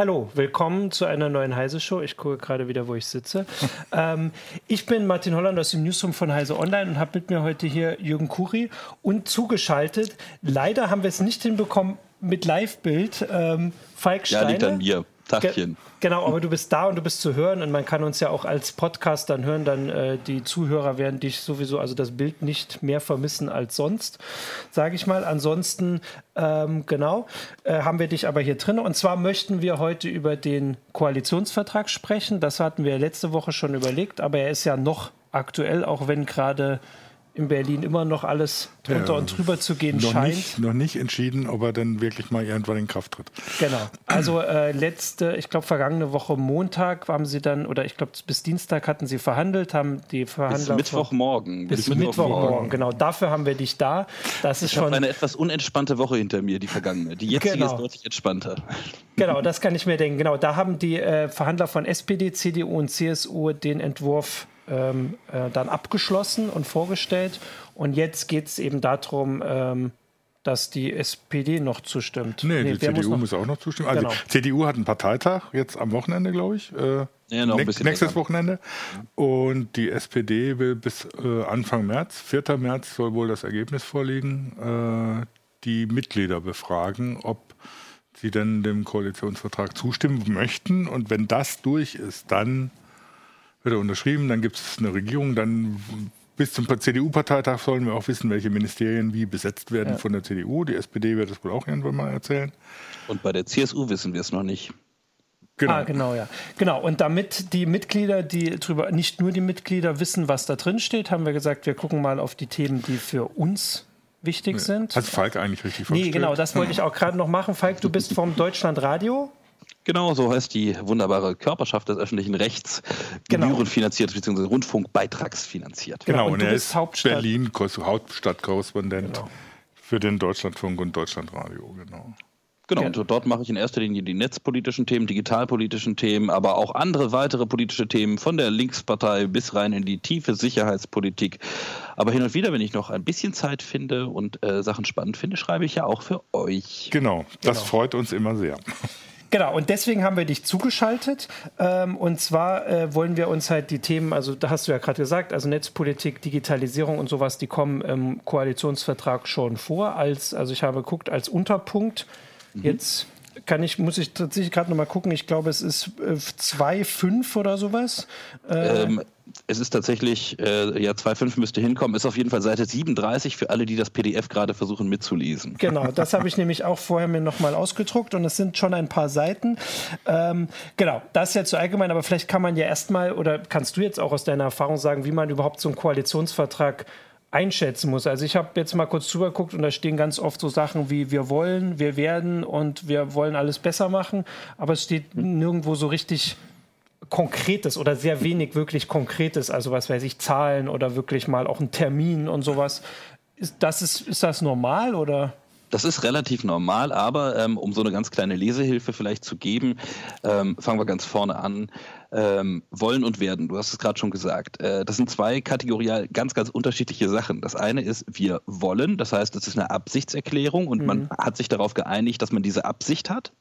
Hallo, willkommen zu einer neuen Heise-Show. Ich gucke gerade wieder, wo ich sitze. ähm, ich bin Martin Holland aus dem Newsroom von Heise Online und habe mit mir heute hier Jürgen Kuri und zugeschaltet. Leider haben wir es nicht hinbekommen mit Live-Bild. Ähm, Falk Steiner. Ja, liegt an mir. Tagchen. genau, aber du bist da und du bist zu hören und man kann uns ja auch als Podcast dann hören. Dann äh, die Zuhörer werden dich sowieso, also das Bild nicht mehr vermissen als sonst, sage ich mal. Ansonsten, ähm, genau, äh, haben wir dich aber hier drin. Und zwar möchten wir heute über den Koalitionsvertrag sprechen. Das hatten wir letzte Woche schon überlegt, aber er ist ja noch aktuell, auch wenn gerade in Berlin immer noch alles drunter ja, und drüber zu gehen noch scheint. Nicht, noch nicht entschieden, ob er dann wirklich mal irgendwann in Kraft tritt. Genau. Also äh, letzte, ich glaube vergangene Woche Montag haben sie dann, oder ich glaube bis Dienstag hatten sie verhandelt, haben die Verhandler... Bis Mittwochmorgen. Bis, bis Mittwochmorgen, Mittwoch genau. Dafür haben wir dich da. Das ist ich schon eine etwas unentspannte Woche hinter mir, die vergangene. Die jetzige genau. ist deutlich entspannter. Genau, das kann ich mir denken. Genau, da haben die äh, Verhandler von SPD, CDU und CSU den Entwurf ähm, äh, dann abgeschlossen und vorgestellt. Und jetzt geht es eben darum, ähm, dass die SPD noch zustimmt. Nee, nee die CDU muss, noch, muss, auch noch zustimmen. Also genau. die CDU hat einen Parteitag jetzt am Wochenende, glaube ich. Äh, ja, noch ein bisschen nächstes länger. Wochenende. Und die SPD will bis äh, Anfang März, 4. März soll wohl das Ergebnis vorliegen, äh, die Mitglieder befragen, ob sie denn dem Koalitionsvertrag zustimmen möchten. Und wenn das durch ist, dann wird er unterschrieben, dann gibt es eine Regierung, dann bis zum CDU-Parteitag sollen wir auch wissen, welche Ministerien wie besetzt werden ja. von der CDU. Die SPD wird das wohl auch irgendwann mal erzählen. Und bei der CSU wissen wir es noch nicht. Genau. Ah, genau, ja. Genau. Und damit die Mitglieder, die drüber, nicht nur die Mitglieder wissen, was da drin steht, haben wir gesagt, wir gucken mal auf die Themen, die für uns wichtig ja. sind. Hat Falk eigentlich richtig vorgestellt? Nee, genau, das wollte ich auch gerade noch machen. Falk, du bist vom Deutschlandradio. Genau, so heißt die wunderbare Körperschaft des öffentlichen Rechts, genau. gebührenfinanziert bzw. Rundfunkbeitragsfinanziert. Genau, genau und, und er ist Hauptstadt Berlin, Hauptstadtkorrespondent genau. für den Deutschlandfunk und Deutschlandradio, genau. Genau, und dort mache ich in erster Linie die netzpolitischen Themen, digitalpolitischen Themen, aber auch andere weitere politische Themen von der Linkspartei bis rein in die tiefe Sicherheitspolitik. Aber hin und wieder, wenn ich noch ein bisschen Zeit finde und äh, Sachen spannend finde, schreibe ich ja auch für euch. Genau, das genau. freut uns immer sehr. Genau, und deswegen haben wir dich zugeschaltet. Ähm, und zwar äh, wollen wir uns halt die Themen, also da hast du ja gerade gesagt, also Netzpolitik, Digitalisierung und sowas, die kommen im Koalitionsvertrag schon vor. Als, also ich habe geguckt, als Unterpunkt. Mhm. Jetzt kann ich, muss ich tatsächlich gerade nochmal gucken, ich glaube, es ist äh, 2,5 oder sowas. Äh, ähm, es ist tatsächlich, äh, ja, 2.5 müsste hinkommen, ist auf jeden Fall Seite 37 für alle, die das PDF gerade versuchen mitzulesen. Genau, das habe ich nämlich auch vorher mir nochmal ausgedruckt und es sind schon ein paar Seiten. Ähm, genau, das ist jetzt so allgemein, aber vielleicht kann man ja erstmal, oder kannst du jetzt auch aus deiner Erfahrung sagen, wie man überhaupt so einen Koalitionsvertrag einschätzen muss. Also ich habe jetzt mal kurz drüber geguckt und da stehen ganz oft so Sachen wie wir wollen, wir werden und wir wollen alles besser machen, aber es steht nirgendwo so richtig Konkretes oder sehr wenig wirklich Konkretes, also was weiß ich, Zahlen oder wirklich mal auch ein Termin und sowas. Ist das, ist, ist das normal oder? Das ist relativ normal, aber ähm, um so eine ganz kleine Lesehilfe vielleicht zu geben, ähm, fangen wir ganz vorne an ähm, wollen und werden. Du hast es gerade schon gesagt. Äh, das sind zwei kategorial ganz, ganz unterschiedliche Sachen. Das eine ist, wir wollen, das heißt, es ist eine Absichtserklärung und mhm. man hat sich darauf geeinigt, dass man diese Absicht hat.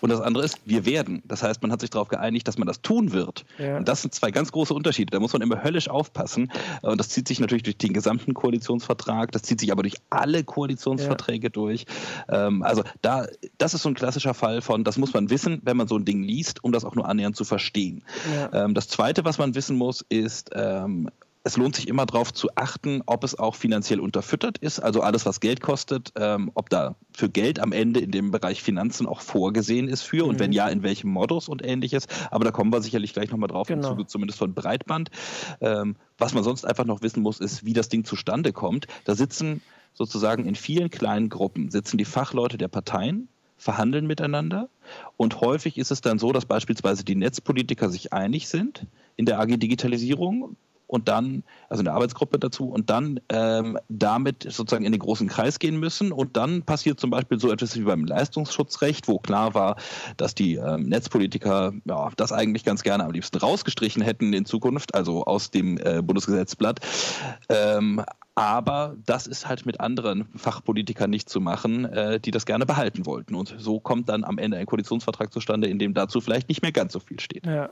Und das andere ist, wir werden. Das heißt, man hat sich darauf geeinigt, dass man das tun wird. Ja. Und das sind zwei ganz große Unterschiede. Da muss man immer höllisch aufpassen. Und das zieht sich natürlich durch den gesamten Koalitionsvertrag, das zieht sich aber durch alle Koalitionsverträge ja. durch. Ähm, also da, das ist so ein klassischer Fall von, das muss man wissen, wenn man so ein Ding liest, um das auch nur annähernd zu verstehen. Ja. Ähm, das Zweite, was man wissen muss, ist, ähm, es lohnt sich immer darauf zu achten, ob es auch finanziell unterfüttert ist, also alles, was Geld kostet, ähm, ob da für Geld am Ende in dem Bereich Finanzen auch vorgesehen ist für mhm. und wenn ja, in welchem Modus und ähnliches. Aber da kommen wir sicherlich gleich nochmal drauf, genau. Zuge, zumindest von Breitband. Ähm, was man sonst einfach noch wissen muss, ist, wie das Ding zustande kommt. Da sitzen sozusagen in vielen kleinen Gruppen, sitzen die Fachleute der Parteien, verhandeln miteinander. Und häufig ist es dann so, dass beispielsweise die Netzpolitiker sich einig sind in der AG Digitalisierung und dann, also in der Arbeitsgruppe dazu, und dann ähm, damit sozusagen in den großen Kreis gehen müssen. Und dann passiert zum Beispiel so etwas wie beim Leistungsschutzrecht, wo klar war, dass die ähm, Netzpolitiker ja, das eigentlich ganz gerne am liebsten rausgestrichen hätten in Zukunft, also aus dem äh, Bundesgesetzblatt. Ähm, Aber das ist halt mit anderen Fachpolitikern nicht zu machen, äh, die das gerne behalten wollten. Und so kommt dann am Ende ein Koalitionsvertrag zustande, in dem dazu vielleicht nicht mehr ganz so viel steht. Ja,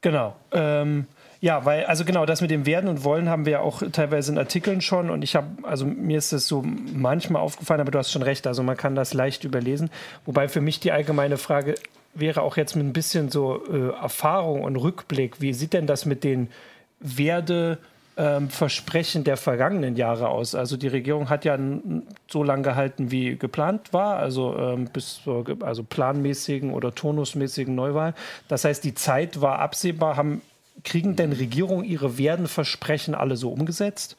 genau. Ähm ja, weil, also genau, das mit dem Werden und Wollen haben wir ja auch teilweise in Artikeln schon und ich habe, also mir ist das so manchmal aufgefallen, aber du hast schon recht, also man kann das leicht überlesen. Wobei für mich die allgemeine Frage wäre auch jetzt mit ein bisschen so äh, Erfahrung und Rückblick, wie sieht denn das mit den Werde- ähm, Versprechen der vergangenen Jahre aus. Also die Regierung hat ja so lange gehalten, wie geplant war, also ähm, bis zur also planmäßigen oder turnusmäßigen Neuwahl. Das heißt, die Zeit war absehbar. Haben kriegen denn Regierungen ihre Werdenversprechen alle so umgesetzt?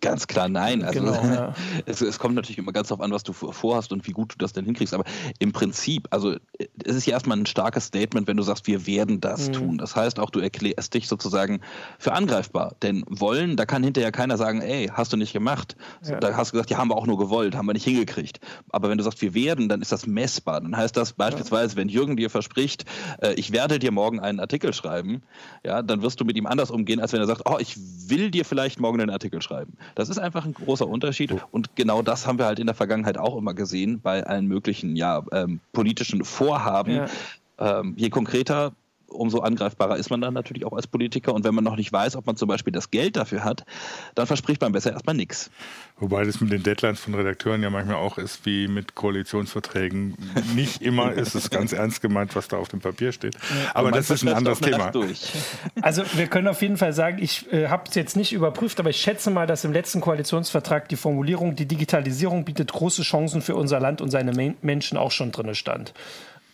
Ganz klar nein. Also genau, ja. es, es, kommt natürlich immer ganz darauf an, was du vorhast und wie gut du das denn hinkriegst. Aber im Prinzip, also es ist ja erstmal ein starkes Statement, wenn du sagst, wir werden das mhm. tun. Das heißt auch, du erklärst dich sozusagen für angreifbar. Denn wollen, da kann hinterher keiner sagen, ey, hast du nicht gemacht. Ja. Da hast du gesagt, ja, haben wir auch nur gewollt, haben wir nicht hingekriegt. Aber wenn du sagst, wir werden, dann ist das messbar. Dann heißt das beispielsweise, wenn Jürgen dir verspricht, äh, ich werde dir morgen einen Artikel schreiben, ja, dann wirst du mit ihm anders umgehen, als wenn er sagt, oh, ich will dir vielleicht morgen einen Artikel Artikel schreiben. Das ist einfach ein großer Unterschied und genau das haben wir halt in der Vergangenheit auch immer gesehen bei allen möglichen ja, ähm, politischen Vorhaben. Ja. Ähm, je konkreter umso angreifbarer ist man dann natürlich auch als Politiker. Und wenn man noch nicht weiß, ob man zum Beispiel das Geld dafür hat, dann verspricht man besser erstmal nichts. Wobei das mit den Deadlines von Redakteuren ja manchmal auch ist wie mit Koalitionsverträgen. Nicht immer ist es ganz ernst gemeint, was da auf dem Papier steht. Aber das ist ein anderes Thema. Also wir können auf jeden Fall sagen, ich äh, habe es jetzt nicht überprüft, aber ich schätze mal, dass im letzten Koalitionsvertrag die Formulierung, die Digitalisierung bietet große Chancen für unser Land und seine Menschen auch schon drin stand.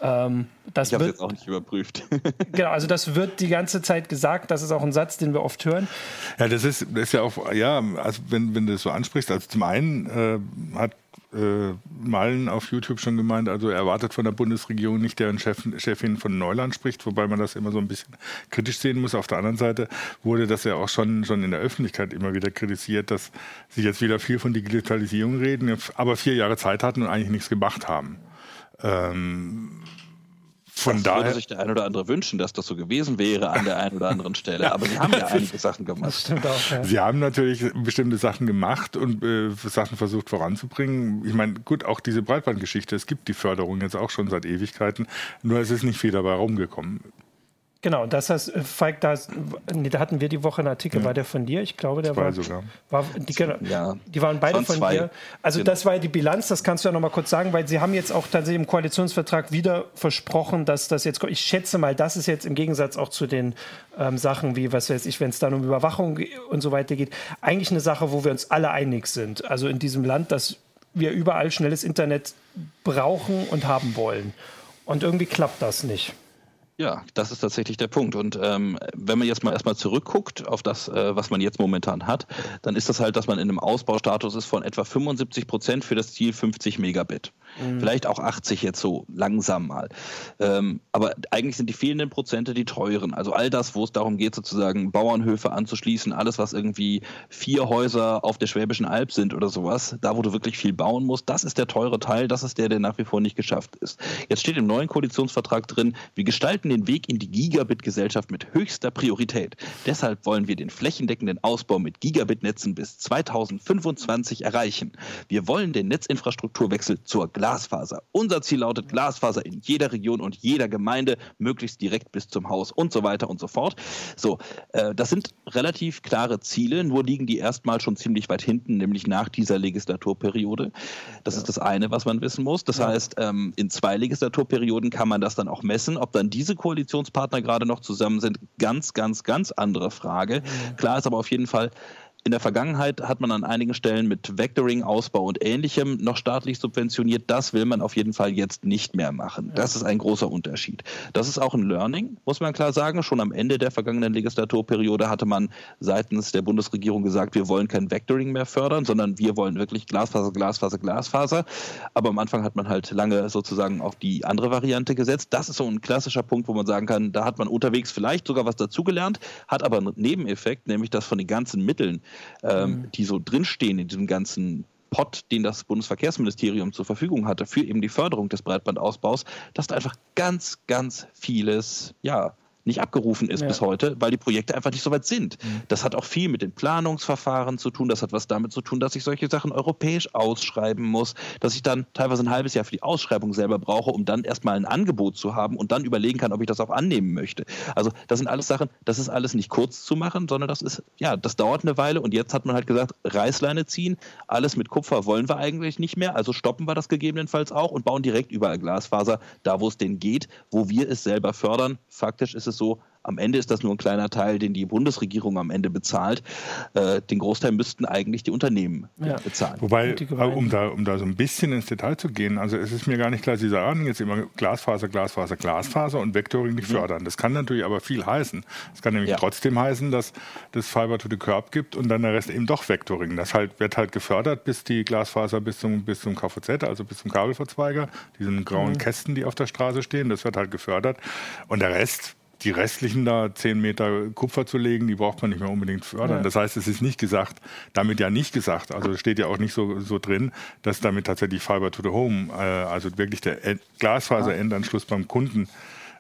Ähm, das ich habe jetzt auch nicht überprüft. genau, also das wird die ganze Zeit gesagt. Das ist auch ein Satz, den wir oft hören. Ja, das ist, das ist ja auch, ja, also wenn, wenn du das so ansprichst, also zum einen äh, hat äh, Malen auf YouTube schon gemeint, also er erwartet von der Bundesregierung nicht, deren Chef, Chefin von Neuland spricht, wobei man das immer so ein bisschen kritisch sehen muss. Auf der anderen Seite wurde das ja auch schon, schon in der Öffentlichkeit immer wieder kritisiert, dass sie jetzt wieder viel von Digitalisierung reden, aber vier Jahre Zeit hatten und eigentlich nichts gemacht haben. Ähm, von das daher würde sich der ein oder andere wünschen, dass das so gewesen wäre an der einen oder anderen Stelle. Aber sie haben ja einige Sachen gemacht. Das stimmt auch, ja. Sie haben natürlich bestimmte Sachen gemacht und äh, Sachen versucht voranzubringen. Ich meine, gut, auch diese Breitbandgeschichte, es gibt die Förderung jetzt auch schon seit Ewigkeiten, nur es ist nicht viel dabei rumgekommen. Genau, das heißt, äh, Falk, da, nee, da hatten wir die Woche einen Artikel, ja. war der von dir? Ich glaube, der zwei war, sogar. war die, genau, ja. die waren beide von, von dir. Also genau. das war ja die Bilanz, das kannst du ja noch mal kurz sagen, weil sie haben jetzt auch tatsächlich im Koalitionsvertrag wieder versprochen, dass das jetzt kommt. Ich schätze mal, das ist jetzt im Gegensatz auch zu den ähm, Sachen wie, was weiß ich, wenn es dann um Überwachung und so weiter geht, eigentlich eine Sache, wo wir uns alle einig sind. Also in diesem Land, dass wir überall schnelles Internet brauchen und haben wollen. Und irgendwie klappt das nicht. Ja, das ist tatsächlich der Punkt. Und ähm, wenn man jetzt mal erstmal zurückguckt auf das, äh, was man jetzt momentan hat, dann ist das halt, dass man in einem Ausbaustatus ist von etwa 75 Prozent für das Ziel 50 Megabit. Mhm. Vielleicht auch 80 jetzt so langsam mal. Ähm, aber eigentlich sind die fehlenden Prozente die teuren. Also all das, wo es darum geht, sozusagen Bauernhöfe anzuschließen, alles, was irgendwie vier Häuser auf der Schwäbischen Alb sind oder sowas, da wo du wirklich viel bauen musst, das ist der teure Teil, das ist der, der nach wie vor nicht geschafft ist. Jetzt steht im neuen Koalitionsvertrag drin, wir gestalten den Weg in die Gigabit-Gesellschaft mit höchster Priorität. Deshalb wollen wir den flächendeckenden Ausbau mit Gigabit-Netzen bis 2025 erreichen. Wir wollen den Netzinfrastrukturwechsel zur Glasfaser. Unser Ziel lautet Glasfaser in jeder Region und jeder Gemeinde, möglichst direkt bis zum Haus und so weiter und so fort. So, äh, das sind relativ klare Ziele, nur liegen die erstmal schon ziemlich weit hinten, nämlich nach dieser Legislaturperiode. Das ja. ist das eine, was man wissen muss. Das ja. heißt, ähm, in zwei Legislaturperioden kann man das dann auch messen. Ob dann diese Koalitionspartner gerade noch zusammen sind, ganz, ganz, ganz andere Frage. Ja. Klar ist aber auf jeden Fall, in der Vergangenheit hat man an einigen Stellen mit Vectoring, Ausbau und ähnlichem noch staatlich subventioniert. Das will man auf jeden Fall jetzt nicht mehr machen. Das ist ein großer Unterschied. Das ist auch ein Learning, muss man klar sagen. Schon am Ende der vergangenen Legislaturperiode hatte man seitens der Bundesregierung gesagt, wir wollen kein Vectoring mehr fördern, sondern wir wollen wirklich Glasfaser, Glasfaser, Glasfaser. Aber am Anfang hat man halt lange sozusagen auf die andere Variante gesetzt. Das ist so ein klassischer Punkt, wo man sagen kann, da hat man unterwegs vielleicht sogar was dazugelernt, hat aber einen Nebeneffekt, nämlich dass von den ganzen Mitteln, ähm, mhm. die so drinstehen in diesem ganzen Pot, den das Bundesverkehrsministerium zur Verfügung hatte für eben die Förderung des Breitbandausbaus, dass da einfach ganz, ganz vieles, ja, nicht abgerufen ist ja. bis heute, weil die Projekte einfach nicht so weit sind. Mhm. Das hat auch viel mit den Planungsverfahren zu tun. Das hat was damit zu tun, dass ich solche Sachen europäisch ausschreiben muss, dass ich dann teilweise ein halbes Jahr für die Ausschreibung selber brauche, um dann erstmal ein Angebot zu haben und dann überlegen kann, ob ich das auch annehmen möchte. Also das sind alles Sachen, das ist alles nicht kurz zu machen, sondern das ist, ja, das dauert eine Weile und jetzt hat man halt gesagt, Reißleine ziehen, alles mit Kupfer wollen wir eigentlich nicht mehr, also stoppen wir das gegebenenfalls auch und bauen direkt überall Glasfaser, da wo es denn geht, wo wir es selber fördern. Faktisch ist es so, am Ende ist das nur ein kleiner Teil, den die Bundesregierung am Ende bezahlt. Äh, den Großteil müssten eigentlich die Unternehmen ja. bezahlen. Wobei, um da, um da so ein bisschen ins Detail zu gehen, also es ist mir gar nicht klar, Sie sagen jetzt immer Glasfaser, Glasfaser, Glasfaser und Vectoring nicht mhm. fördern. Das kann natürlich aber viel heißen. Es kann nämlich ja. trotzdem heißen, dass es Fiber to the Curb gibt und dann der Rest eben doch Vectoring. Das halt, wird halt gefördert, bis die Glasfaser bis zum, bis zum KVZ, also bis zum Kabelverzweiger, diesen grauen mhm. Kästen, die auf der Straße stehen, das wird halt gefördert. Und der Rest die restlichen da zehn Meter Kupfer zu legen, die braucht man nicht mehr unbedingt fördern. Ja. Das heißt, es ist nicht gesagt, damit ja nicht gesagt, also steht ja auch nicht so, so drin, dass damit tatsächlich Fiber to the Home, äh, also wirklich der Glasfaser-Endanschluss beim Kunden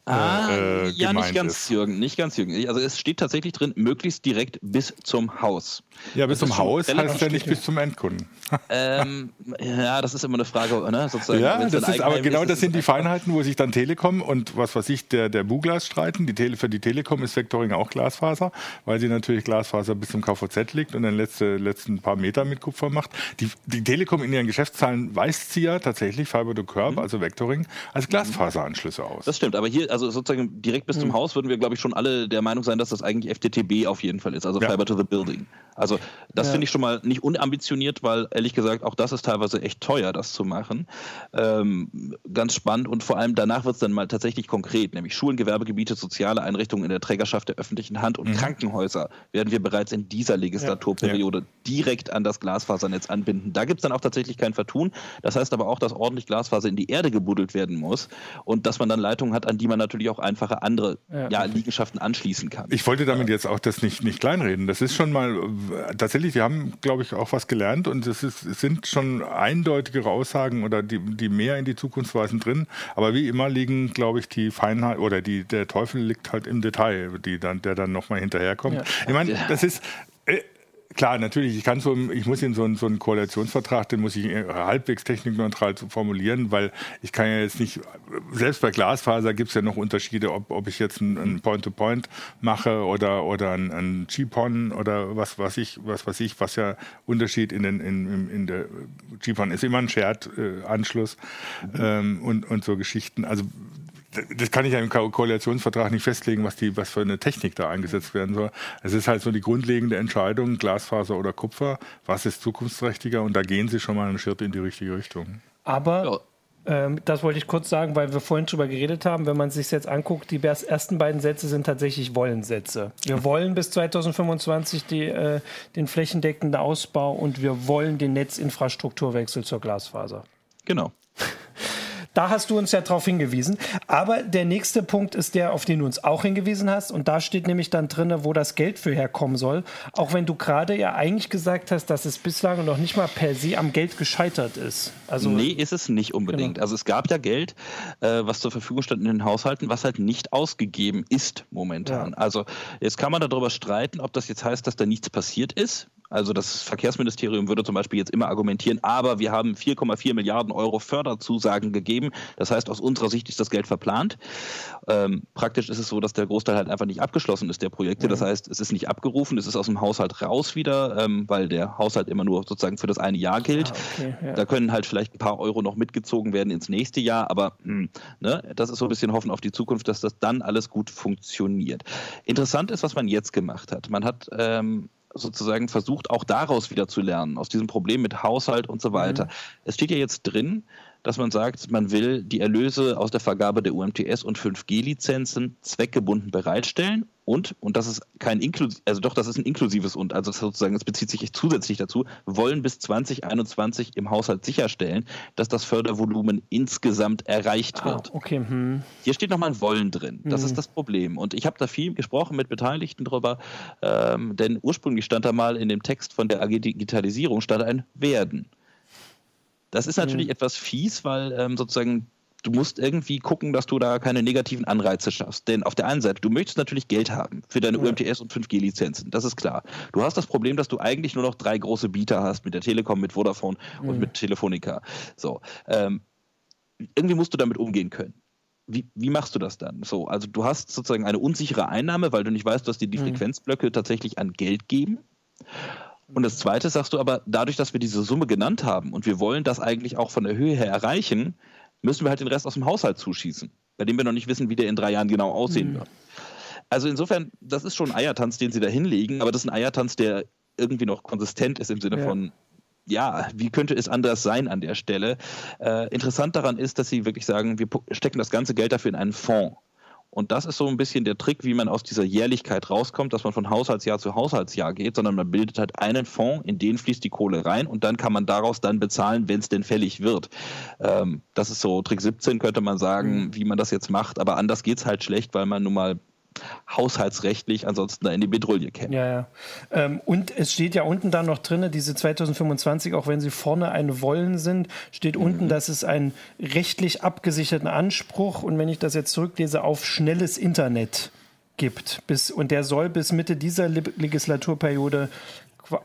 Ah, äh, ja, nicht ganz, ist. Jürgen, nicht ganz, Jürgen. Also es steht tatsächlich drin, möglichst direkt bis zum Haus. Ja, bis zum Haus heißt ja nicht bis zum Endkunden. Ähm, ja, das ist immer eine Frage, ne? Sozusagen, ja, das ist, aber genau das sind die Feinheiten, wo sich dann Telekom und was weiß ich, der, der Buglas streiten. Die Tele, für die Telekom ist Vectoring auch Glasfaser, weil sie natürlich Glasfaser bis zum KVZ liegt und dann letzte letzten paar Meter mit Kupfer macht. Die, die Telekom in ihren Geschäftszahlen weist sie ja tatsächlich Fiber to Curb, mhm. also Vectoring, als Glasfaseranschlüsse aus. Das stimmt, aber hier, also sozusagen direkt bis mhm. zum Haus würden wir, glaube ich, schon alle der Meinung sein, dass das eigentlich FTTB auf jeden Fall ist, also ja. Fiber to the Building. Also das ja. finde ich schon mal nicht unambitioniert, weil ehrlich gesagt auch das ist teilweise echt teuer, das zu machen. Ähm, ganz spannend und vor allem danach wird es dann mal tatsächlich konkret, nämlich Schulen, Gewerbegebiete, soziale Einrichtungen in der Trägerschaft der öffentlichen Hand und mhm. Krankenhäuser werden wir bereits in dieser Legislaturperiode ja. direkt an das Glasfasernetz anbinden. Da gibt es dann auch tatsächlich kein Vertun. Das heißt aber auch, dass ordentlich Glasfaser in die Erde gebuddelt werden muss und dass man dann Leitungen hat, an die man natürlich auch einfache andere ja. Liegenschaften anschließen kann. Ich wollte damit jetzt auch das nicht, nicht kleinreden. Das ist schon mal tatsächlich, wir haben, glaube ich, auch was gelernt und es, ist, es sind schon eindeutigere Aussagen oder die, die mehr in die Zukunft weisen drin. Aber wie immer liegen, glaube ich, die Feinheit oder die, der Teufel liegt halt im Detail, die dann, der dann nochmal hinterherkommt. Ja. Ich meine, das ist. Äh, Klar, natürlich. Ich kann so, ich muss in so einen, so einen Koalitionsvertrag, den muss ich halbwegs technikneutral formulieren, weil ich kann ja jetzt nicht, selbst bei Glasfaser gibt es ja noch Unterschiede, ob, ob ich jetzt ein Point-to-Point -Point mache oder, oder ein, ein GPON oder was was ich, was weiß ich, was ja Unterschied in, den, in, in der GPON ist immer ein Shared-Anschluss mhm. ähm, und, und so Geschichten. Also das kann ich ja im Ko Koalitionsvertrag nicht festlegen, was, die, was für eine Technik da eingesetzt werden soll. Es ist halt so die grundlegende Entscheidung, Glasfaser oder Kupfer, was ist zukunftsträchtiger und da gehen sie schon mal einen Schritt in die richtige Richtung. Aber ähm, das wollte ich kurz sagen, weil wir vorhin drüber geredet haben. Wenn man sich jetzt anguckt, die ersten beiden Sätze sind tatsächlich Wollensätze. Wir wollen bis 2025 die, äh, den flächendeckenden Ausbau und wir wollen den Netzinfrastrukturwechsel zur Glasfaser. Genau. Da hast du uns ja darauf hingewiesen. Aber der nächste Punkt ist der, auf den du uns auch hingewiesen hast. Und da steht nämlich dann drin, wo das Geld für herkommen soll. Auch wenn du gerade ja eigentlich gesagt hast, dass es bislang noch nicht mal per se am Geld gescheitert ist. Also, nee, ist es nicht unbedingt. Genau. Also es gab ja Geld, äh, was zur Verfügung stand in den Haushalten, was halt nicht ausgegeben ist momentan. Ja. Also jetzt kann man darüber streiten, ob das jetzt heißt, dass da nichts passiert ist. Also das Verkehrsministerium würde zum Beispiel jetzt immer argumentieren, aber wir haben 4,4 Milliarden Euro Förderzusagen gegeben. Das heißt, aus unserer Sicht ist das Geld verplant. Ähm, praktisch ist es so, dass der Großteil halt einfach nicht abgeschlossen ist, der Projekte. Das heißt, es ist nicht abgerufen, es ist aus dem Haushalt raus wieder, ähm, weil der Haushalt immer nur sozusagen für das eine Jahr gilt. Ah, okay, ja. Da können halt vielleicht ein paar Euro noch mitgezogen werden ins nächste Jahr, aber mh, hm, ne, das ist so ein bisschen Hoffen auf die Zukunft, dass das dann alles gut funktioniert. Interessant ist, was man jetzt gemacht hat. Man hat ähm, sozusagen versucht, auch daraus wieder zu lernen, aus diesem Problem mit Haushalt und so weiter. Mhm. Es steht ja jetzt drin, dass man sagt, man will die Erlöse aus der Vergabe der UMTS und 5G-Lizenzen zweckgebunden bereitstellen und, und das ist kein inklusiv, also doch, das ist ein inklusives und, also sozusagen, es bezieht sich zusätzlich dazu, wollen bis 2021 im Haushalt sicherstellen, dass das Fördervolumen insgesamt erreicht ah, wird. Okay. Hm. Hier steht nochmal ein Wollen drin. Das hm. ist das Problem. Und ich habe da viel gesprochen mit Beteiligten drüber, ähm, denn ursprünglich stand da mal in dem Text von der AG Digitalisierung stand ein Werden. Das ist natürlich mhm. etwas fies, weil ähm, sozusagen du musst irgendwie gucken, dass du da keine negativen Anreize schaffst. Denn auf der einen Seite, du möchtest natürlich Geld haben für deine ja. UMTS und 5G-Lizenzen. Das ist klar. Du hast das Problem, dass du eigentlich nur noch drei große Bieter hast mit der Telekom, mit Vodafone mhm. und mit Telefonica. So. Ähm, irgendwie musst du damit umgehen können. Wie, wie, machst du das dann? So, also du hast sozusagen eine unsichere Einnahme, weil du nicht weißt, dass dir die mhm. Frequenzblöcke tatsächlich an Geld geben. Und das Zweite sagst du aber, dadurch, dass wir diese Summe genannt haben und wir wollen das eigentlich auch von der Höhe her erreichen, müssen wir halt den Rest aus dem Haushalt zuschießen, bei dem wir noch nicht wissen, wie der in drei Jahren genau aussehen mhm. wird. Also insofern, das ist schon ein Eiertanz, den sie da hinlegen, aber das ist ein Eiertanz, der irgendwie noch konsistent ist im Sinne ja. von, ja, wie könnte es anders sein an der Stelle? Äh, interessant daran ist, dass sie wirklich sagen, wir stecken das ganze Geld dafür in einen Fonds. Und das ist so ein bisschen der Trick, wie man aus dieser Jährlichkeit rauskommt, dass man von Haushaltsjahr zu Haushaltsjahr geht, sondern man bildet halt einen Fonds, in den fließt die Kohle rein und dann kann man daraus dann bezahlen, wenn es denn fällig wird. Ähm, das ist so Trick 17, könnte man sagen, mhm. wie man das jetzt macht. Aber anders geht es halt schlecht, weil man nun mal haushaltsrechtlich ansonsten in die Bedrohung käme. Ja, ja. Ähm, und es steht ja unten dann noch drin, diese 2025, auch wenn sie vorne ein Wollen sind, steht mhm. unten, dass es einen rechtlich abgesicherten Anspruch und wenn ich das jetzt zurücklese, auf schnelles Internet gibt. Bis, und der soll bis Mitte dieser Legislaturperiode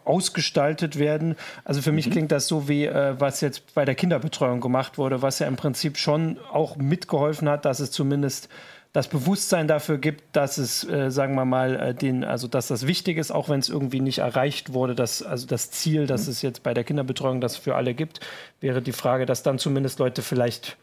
ausgestaltet werden. Also für mich mhm. klingt das so wie, äh, was jetzt bei der Kinderbetreuung gemacht wurde, was ja im Prinzip schon auch mitgeholfen hat, dass es zumindest das Bewusstsein dafür gibt, dass es, äh, sagen wir mal, äh, den, also dass das wichtig ist, auch wenn es irgendwie nicht erreicht wurde, dass, also das Ziel, dass mhm. es jetzt bei der Kinderbetreuung das für alle gibt, wäre die Frage, dass dann zumindest Leute vielleicht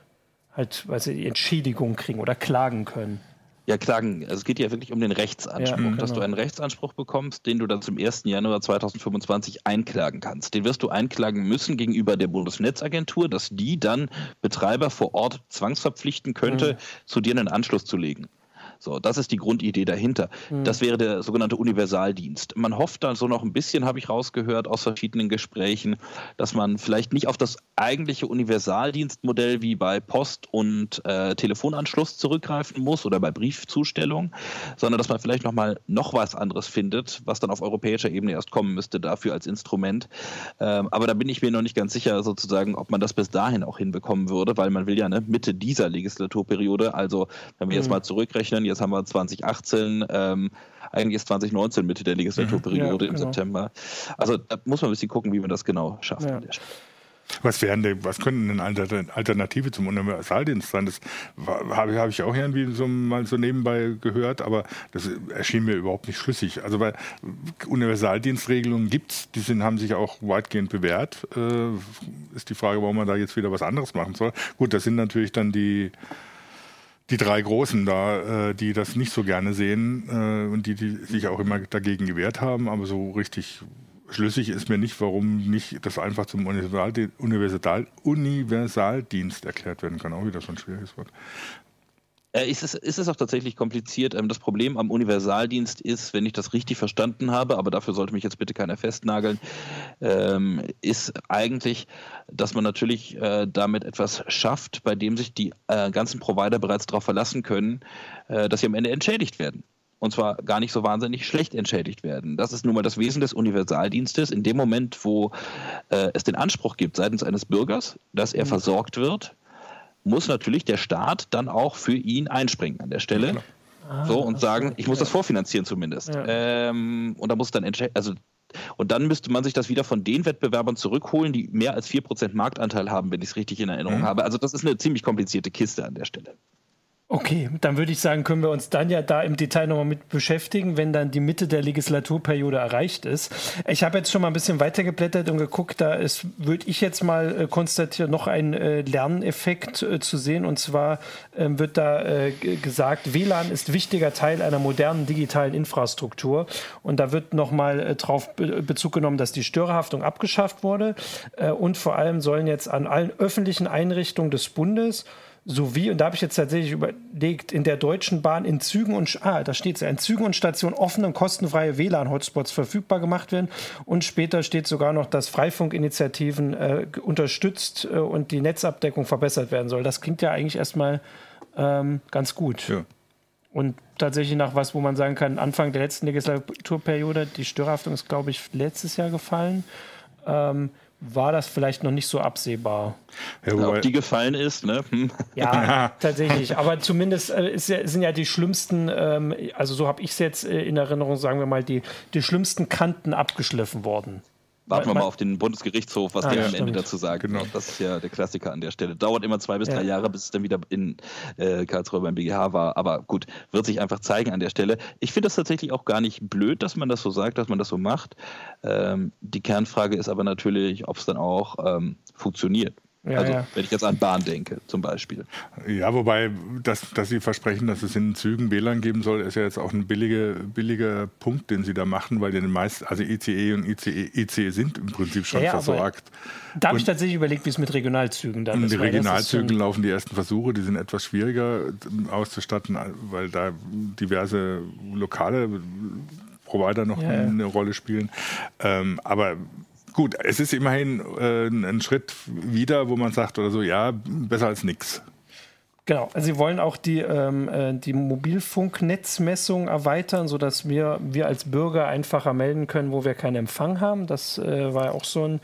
halt, sie die Entschädigung kriegen oder klagen können. Ja, klagen. Also es geht ja wirklich um den Rechtsanspruch, ja, genau. dass du einen Rechtsanspruch bekommst, den du dann zum 1. Januar 2025 einklagen kannst. Den wirst du einklagen müssen gegenüber der Bundesnetzagentur, dass die dann Betreiber vor Ort zwangsverpflichten könnte, mhm. zu dir einen Anschluss zu legen. So, das ist die Grundidee dahinter. Mhm. Das wäre der sogenannte Universaldienst. Man hofft dann so noch ein bisschen, habe ich rausgehört aus verschiedenen Gesprächen, dass man vielleicht nicht auf das eigentliche Universaldienstmodell wie bei Post und äh, Telefonanschluss zurückgreifen muss oder bei Briefzustellung, sondern dass man vielleicht noch mal noch was anderes findet, was dann auf europäischer Ebene erst kommen müsste dafür als Instrument. Ähm, aber da bin ich mir noch nicht ganz sicher, sozusagen, ob man das bis dahin auch hinbekommen würde, weil man will ja ne, Mitte dieser Legislaturperiode, also wenn wir mhm. jetzt mal zurückrechnen, jetzt haben wir 2018, ähm, eigentlich ist 2019 Mitte der Legislaturperiode ja, genau. im September. Also da muss man ein bisschen gucken, wie man das genau schafft. Ja. Was wären denn, was könnten denn Alternative zum Universaldienst sein? Das habe hab ich auch irgendwie so mal so nebenbei gehört, aber das erschien mir überhaupt nicht schlüssig. Also weil Universaldienstregelungen gibt es, die sind, haben sich auch weitgehend bewährt. Äh, ist die Frage, warum man da jetzt wieder was anderes machen soll. Gut, das sind natürlich dann die die drei Großen da, äh, die das nicht so gerne sehen äh, und die, die sich auch immer dagegen gewehrt haben, aber so richtig schlüssig ist mir nicht, warum nicht das einfach zum Universal Universaldienst erklärt werden kann. Auch wieder so ein schwieriges Wort. Äh, ist, es, ist es auch tatsächlich kompliziert. Ähm, das Problem am Universaldienst ist, wenn ich das richtig verstanden habe, aber dafür sollte mich jetzt bitte keiner festnageln, ähm, ist eigentlich, dass man natürlich äh, damit etwas schafft, bei dem sich die äh, ganzen Provider bereits darauf verlassen können, äh, dass sie am Ende entschädigt werden und zwar gar nicht so wahnsinnig schlecht entschädigt werden. Das ist nun mal das Wesen des Universaldienstes. In dem Moment, wo äh, es den Anspruch gibt seitens eines Bürgers, dass er mhm. versorgt wird, muss natürlich der Staat dann auch für ihn einspringen an der Stelle. Ah, so und sagen, ich muss das vorfinanzieren zumindest. Ja. Ähm, und da muss dann also und dann müsste man sich das wieder von den Wettbewerbern zurückholen, die mehr als 4% Marktanteil haben, wenn ich es richtig in Erinnerung mhm. habe. Also das ist eine ziemlich komplizierte Kiste an der Stelle. Okay, dann würde ich sagen, können wir uns dann ja da im Detail nochmal mit beschäftigen, wenn dann die Mitte der Legislaturperiode erreicht ist. Ich habe jetzt schon mal ein bisschen weitergeblättert und geguckt, da ist, würde ich jetzt mal äh, konstatieren, noch ein äh, Lerneffekt äh, zu sehen. Und zwar ähm, wird da äh, gesagt, WLAN ist wichtiger Teil einer modernen digitalen Infrastruktur. Und da wird nochmal äh, darauf Bezug genommen, dass die Störerhaftung abgeschafft wurde. Äh, und vor allem sollen jetzt an allen öffentlichen Einrichtungen des Bundes sowie, und da habe ich jetzt tatsächlich überlegt, in der Deutschen Bahn in Zügen und, ah, da steht es ja, in Zügen und Stationen offene und kostenfreie WLAN-Hotspots verfügbar gemacht werden. Und später steht sogar noch, dass Freifunkinitiativen äh, unterstützt äh, und die Netzabdeckung verbessert werden soll. Das klingt ja eigentlich erstmal ähm, ganz gut. Ja. Und tatsächlich nach was, wo man sagen kann, Anfang der letzten Legislaturperiode, die Störhaftung ist, glaube ich, letztes Jahr gefallen. Ähm, war das vielleicht noch nicht so absehbar. Ja, Ob die gefallen ist, ne? Hm. Ja, tatsächlich. Aber zumindest äh, ja, sind ja die schlimmsten, ähm, also so habe ich es jetzt äh, in Erinnerung, sagen wir mal, die, die schlimmsten Kanten abgeschliffen worden. Warten wir mal auf den Bundesgerichtshof, was ah, der ja, am stimmt. Ende dazu sagt. Genau. Das ist ja der Klassiker an der Stelle. Dauert immer zwei bis drei ja. Jahre, bis es dann wieder in äh, Karlsruhe beim BGH war. Aber gut, wird sich einfach zeigen an der Stelle. Ich finde das tatsächlich auch gar nicht blöd, dass man das so sagt, dass man das so macht. Ähm, die Kernfrage ist aber natürlich, ob es dann auch ähm, funktioniert. Ja, also, ja. wenn ich jetzt an Bahn denke, zum Beispiel. Ja, wobei, dass, dass Sie versprechen, dass es in Zügen WLAN geben soll, ist ja jetzt auch ein billiger, billiger Punkt, den Sie da machen, weil den meisten, also ICE und ICE, ICE sind im Prinzip schon ja, versorgt. Da habe ich tatsächlich überlegt, wie es mit Regionalzügen dann ist. In Regionalzügen laufen die ersten Versuche, die sind etwas schwieriger auszustatten, weil da diverse lokale Provider noch eine Rolle spielen. Ähm, aber Gut, es ist immerhin äh, ein Schritt wieder, wo man sagt oder so, ja, besser als nichts. Genau, also sie wollen auch die, ähm, äh, die Mobilfunknetzmessung erweitern, sodass wir, wir als Bürger einfacher melden können, wo wir keinen Empfang haben. Das äh, war auch so ein,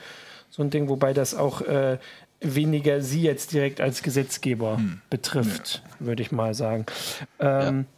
so ein Ding, wobei das auch äh, weniger sie jetzt direkt als Gesetzgeber hm. betrifft, ja. würde ich mal sagen. Ähm, ja.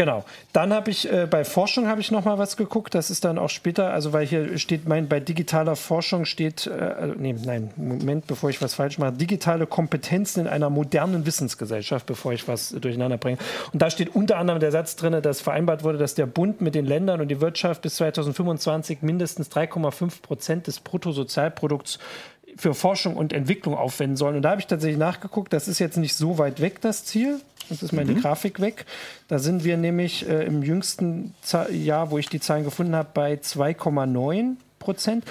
Genau. Dann habe ich äh, bei Forschung habe ich noch mal was geguckt. Das ist dann auch später, also weil hier steht mein bei digitaler Forschung steht, äh, nee, nein, Moment, bevor ich was falsch mache, digitale Kompetenzen in einer modernen Wissensgesellschaft, bevor ich was durcheinander bringe. Und da steht unter anderem der Satz drin, dass vereinbart wurde, dass der Bund mit den Ländern und die Wirtschaft bis 2025 mindestens 3,5 Prozent des Bruttosozialprodukts für Forschung und Entwicklung aufwenden sollen. Und da habe ich tatsächlich nachgeguckt, das ist jetzt nicht so weit weg, das Ziel. Jetzt ist meine mhm. Grafik weg. Da sind wir nämlich äh, im jüngsten Z Jahr, wo ich die Zahlen gefunden habe, bei 2,9 Prozent.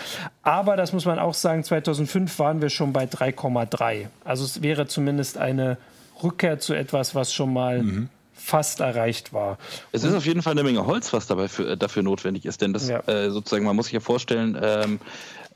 Aber das muss man auch sagen, 2005 waren wir schon bei 3,3. Also es wäre zumindest eine Rückkehr zu etwas, was schon mal mhm. fast erreicht war. Es ist auf jeden Fall eine Menge Holz, was dabei für, dafür notwendig ist. Denn das ja. äh, sozusagen, man muss sich ja vorstellen, ähm,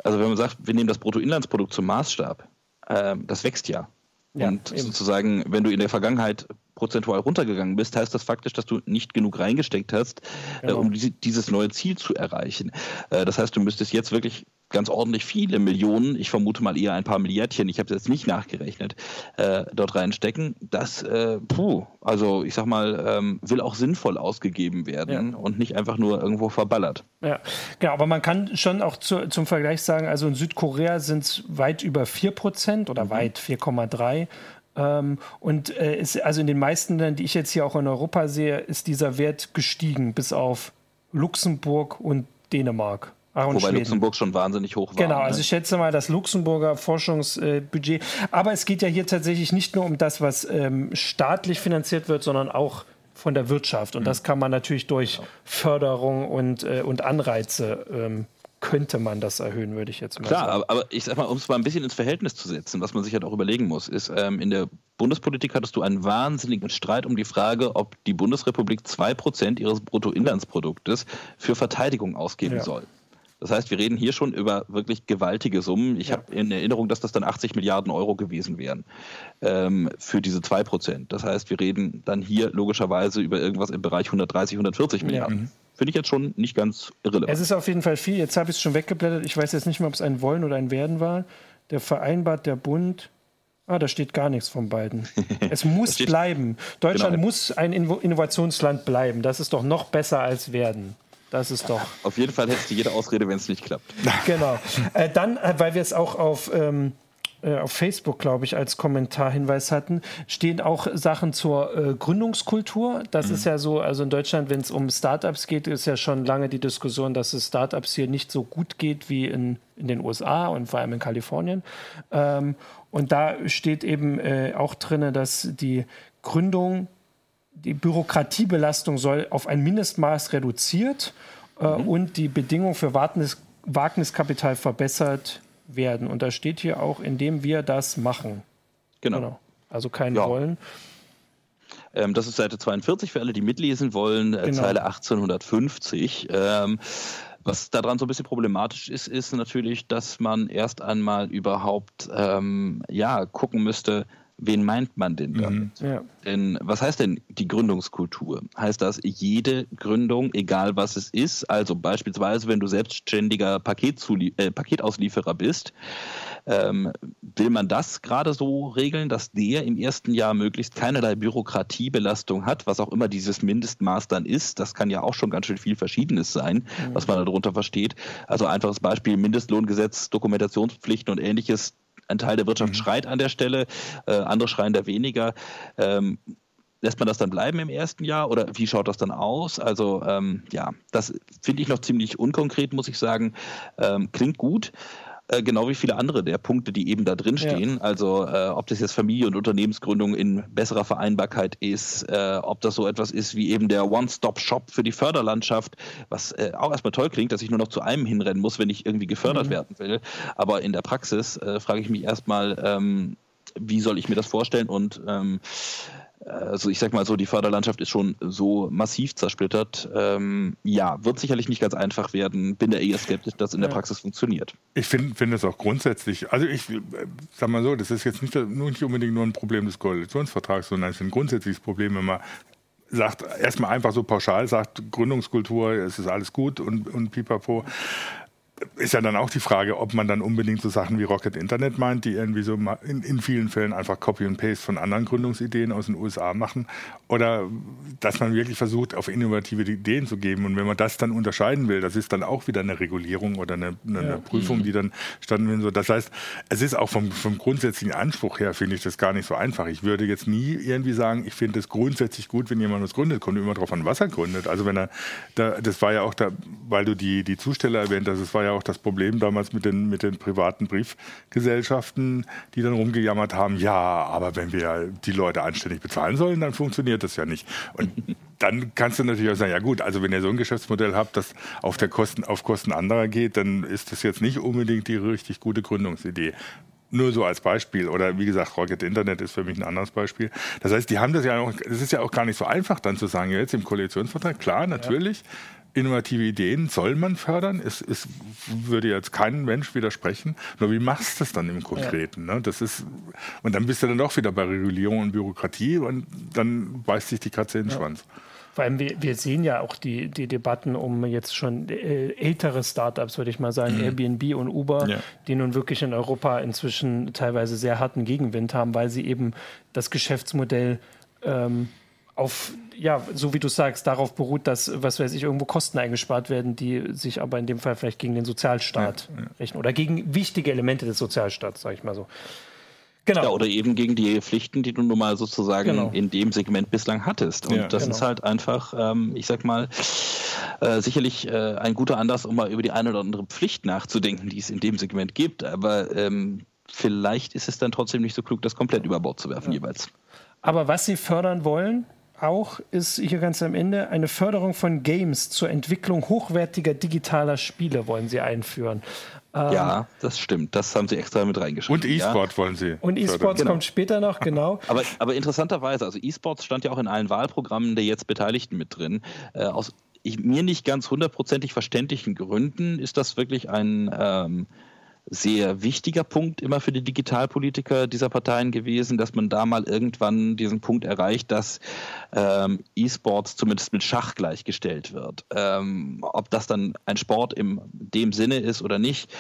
also wenn man sagt, wir nehmen das Bruttoinlandsprodukt zum Maßstab, ähm, das wächst ja. Ja, und eben. sozusagen, wenn du in der Vergangenheit prozentual runtergegangen bist, heißt das faktisch, dass du nicht genug reingesteckt hast, äh, genau. äh, um diese, dieses neue Ziel zu erreichen. Äh, das heißt, du müsstest jetzt wirklich ganz ordentlich viele Millionen, ich vermute mal eher ein paar Milliardchen, ich habe es jetzt nicht nachgerechnet, äh, dort reinstecken. Das, äh, puh, also ich sag mal, ähm, will auch sinnvoll ausgegeben werden ja. und nicht einfach nur irgendwo verballert. Ja, genau, aber man kann schon auch zu, zum Vergleich sagen, also in Südkorea sind es weit über 4% oder mhm. weit 4,3%. Ähm, und äh, ist, also in den meisten Ländern, die ich jetzt hier auch in Europa sehe, ist dieser Wert gestiegen bis auf Luxemburg und Dänemark. Und Wobei Schweden. Luxemburg schon wahnsinnig hoch war. Genau, also ne? ich schätze mal das Luxemburger Forschungsbudget. Aber es geht ja hier tatsächlich nicht nur um das, was ähm, staatlich finanziert wird, sondern auch von der Wirtschaft. Und mhm. das kann man natürlich durch Förderung und, äh, und Anreize ähm, könnte man das erhöhen, würde ich jetzt mal Klar, sagen. Klar, aber ich sag mal, um es mal ein bisschen ins Verhältnis zu setzen, was man sich halt auch überlegen muss, ist, ähm, in der Bundespolitik hattest du einen wahnsinnigen Streit um die Frage, ob die Bundesrepublik 2% ihres Bruttoinlandsproduktes für Verteidigung ausgeben ja. soll. Das heißt, wir reden hier schon über wirklich gewaltige Summen. Ich ja. habe in Erinnerung, dass das dann 80 Milliarden Euro gewesen wären ähm, für diese 2 Prozent. Das heißt, wir reden dann hier logischerweise über irgendwas im Bereich 130, 140 Milliarden. Ja. Finde ich jetzt schon nicht ganz irrelevant. Es ist auf jeden Fall viel. Jetzt habe ich es schon weggeblättert. Ich weiß jetzt nicht mehr, ob es ein Wollen oder ein Werden war. Der vereinbart der Bund. Ah, da steht gar nichts von beiden. Es muss bleiben. Deutschland genau. muss ein Innovationsland bleiben. Das ist doch noch besser als werden. Das ist doch. Auf jeden Fall hättest du jede Ausrede, wenn es nicht klappt. Genau. Äh, dann, äh, weil wir es auch auf. Ähm, äh, auf Facebook, glaube ich, als Kommentarhinweis hatten, stehen auch Sachen zur äh, Gründungskultur. Das mhm. ist ja so, also in Deutschland, wenn es um Startups geht, ist ja schon lange die Diskussion, dass es Startups hier nicht so gut geht wie in, in den USA und vor allem in Kalifornien. Ähm, und da steht eben äh, auch drin, dass die Gründung die Bürokratiebelastung soll auf ein Mindestmaß reduziert äh, mhm. und die Bedingungen für Wagnis, Wagniskapital verbessert werden. Und da steht hier auch, indem wir das machen. Genau. genau. Also kein ja. Wollen. Ähm, das ist Seite 42 für alle, die mitlesen wollen, äh, genau. Zeile 1850. Ähm, was daran so ein bisschen problematisch ist, ist natürlich, dass man erst einmal überhaupt ähm, ja, gucken müsste, wen meint man denn damit? Mhm. Ja. Denn was heißt denn die Gründungskultur? Heißt das, jede Gründung, egal was es ist, also beispielsweise, wenn du selbstständiger äh, Paketauslieferer bist, ähm, will man das gerade so regeln, dass der im ersten Jahr möglichst keinerlei Bürokratiebelastung hat, was auch immer dieses Mindestmaß dann ist? Das kann ja auch schon ganz schön viel Verschiedenes sein, mhm. was man darunter versteht. Also einfaches Beispiel, Mindestlohngesetz, Dokumentationspflichten und ähnliches ein Teil der Wirtschaft mhm. schreit an der Stelle, äh, andere schreien da weniger. Ähm, lässt man das dann bleiben im ersten Jahr oder wie schaut das dann aus? Also ähm, ja, das finde ich noch ziemlich unkonkret, muss ich sagen. Ähm, klingt gut. Äh, genau wie viele andere der Punkte, die eben da drin stehen. Ja. Also äh, ob das jetzt Familie- und Unternehmensgründung in besserer Vereinbarkeit ist, äh, ob das so etwas ist wie eben der One-Stop-Shop für die Förderlandschaft, was äh, auch erstmal toll klingt, dass ich nur noch zu einem hinrennen muss, wenn ich irgendwie gefördert mhm. werden will. Aber in der Praxis äh, frage ich mich erstmal, ähm, wie soll ich mir das vorstellen und ähm, also ich sag mal so, die Förderlandschaft ist schon so massiv zersplittert. Ähm, ja, wird sicherlich nicht ganz einfach werden. Bin da eher skeptisch, dass in der Praxis funktioniert. Ich finde find es auch grundsätzlich, also ich sag mal so, das ist jetzt nicht, nicht unbedingt nur ein Problem des Koalitionsvertrags, sondern es ist ein grundsätzliches Problem, wenn man sagt, erstmal einfach so pauschal sagt, Gründungskultur, es ist alles gut und, und pipapo ist ja dann auch die Frage, ob man dann unbedingt so Sachen wie Rocket Internet meint, die irgendwie so in, in, vielen Fällen einfach Copy und Paste von anderen Gründungsideen aus den USA machen, oder dass man wirklich versucht, auf innovative Ideen zu geben. Und wenn man das dann unterscheiden will, das ist dann auch wieder eine Regulierung oder eine, eine ja. Prüfung, mhm. die dann standen will. Das heißt, es ist auch vom, vom grundsätzlichen Anspruch her, finde ich das gar nicht so einfach. Ich würde jetzt nie irgendwie sagen, ich finde es grundsätzlich gut, wenn jemand was gründet. Kommt immer darauf an, was er gründet. Also wenn er, da, das war ja auch da, weil du die, die Zusteller erwähnt hast, das war ja auch das Problem damals mit den, mit den privaten Briefgesellschaften, die dann rumgejammert haben, ja, aber wenn wir die Leute anständig bezahlen sollen, dann funktioniert das ja nicht. Und dann kannst du natürlich auch sagen, ja gut, also wenn ihr so ein Geschäftsmodell habt, das auf, der Kosten, auf Kosten anderer geht, dann ist das jetzt nicht unbedingt die richtig gute Gründungsidee. Nur so als Beispiel. Oder wie gesagt, Rocket Internet ist für mich ein anderes Beispiel. Das heißt, die haben das ja auch, es ist ja auch gar nicht so einfach dann zu sagen, jetzt im Koalitionsvertrag, klar, natürlich, ja innovative Ideen soll man fördern. Es, es, würde jetzt kein Mensch widersprechen. Nur wie machst du das dann im Konkreten? Ja. Ne? Das ist, und dann bist du dann doch wieder bei Regulierung und Bürokratie und dann beißt sich die Katze in den ja. Schwanz. Vor allem, wir, wir sehen ja auch die, die Debatten um jetzt schon äh, ältere Startups, würde ich mal sagen, mhm. Airbnb und Uber, ja. die nun wirklich in Europa inzwischen teilweise sehr harten Gegenwind haben, weil sie eben das Geschäftsmodell ähm, auf, ja, so wie du sagst, darauf beruht, dass, was weiß ich, irgendwo Kosten eingespart werden, die sich aber in dem Fall vielleicht gegen den Sozialstaat ja, ja. richten oder gegen wichtige Elemente des Sozialstaats, sage ich mal so. Genau. Ja, oder eben gegen die Pflichten, die du nun mal sozusagen genau. in dem Segment bislang hattest. Und ja, das genau. ist halt einfach, ähm, ich sag mal, äh, sicherlich äh, ein guter Anlass, um mal über die eine oder andere Pflicht nachzudenken, die es in dem Segment gibt. Aber ähm, vielleicht ist es dann trotzdem nicht so klug, das komplett über Bord zu werfen ja. jeweils. Aber was sie fördern wollen, auch ist hier ganz am Ende eine Förderung von Games zur Entwicklung hochwertiger digitaler Spiele wollen sie einführen. Ja, ähm, das stimmt. Das haben sie extra mit reingeschrieben. Und E-Sport ja. wollen sie. Und E-Sports genau. kommt später noch, genau. Aber, aber interessanterweise, also E-Sports stand ja auch in allen Wahlprogrammen der jetzt Beteiligten mit drin. Äh, aus ich, mir nicht ganz hundertprozentig verständlichen Gründen ist das wirklich ein ähm, sehr wichtiger Punkt immer für die Digitalpolitiker dieser Parteien gewesen, dass man da mal irgendwann diesen Punkt erreicht, dass ähm, E-Sports zumindest mit Schach gleichgestellt wird. Ähm, ob das dann ein Sport in dem Sinne ist oder nicht,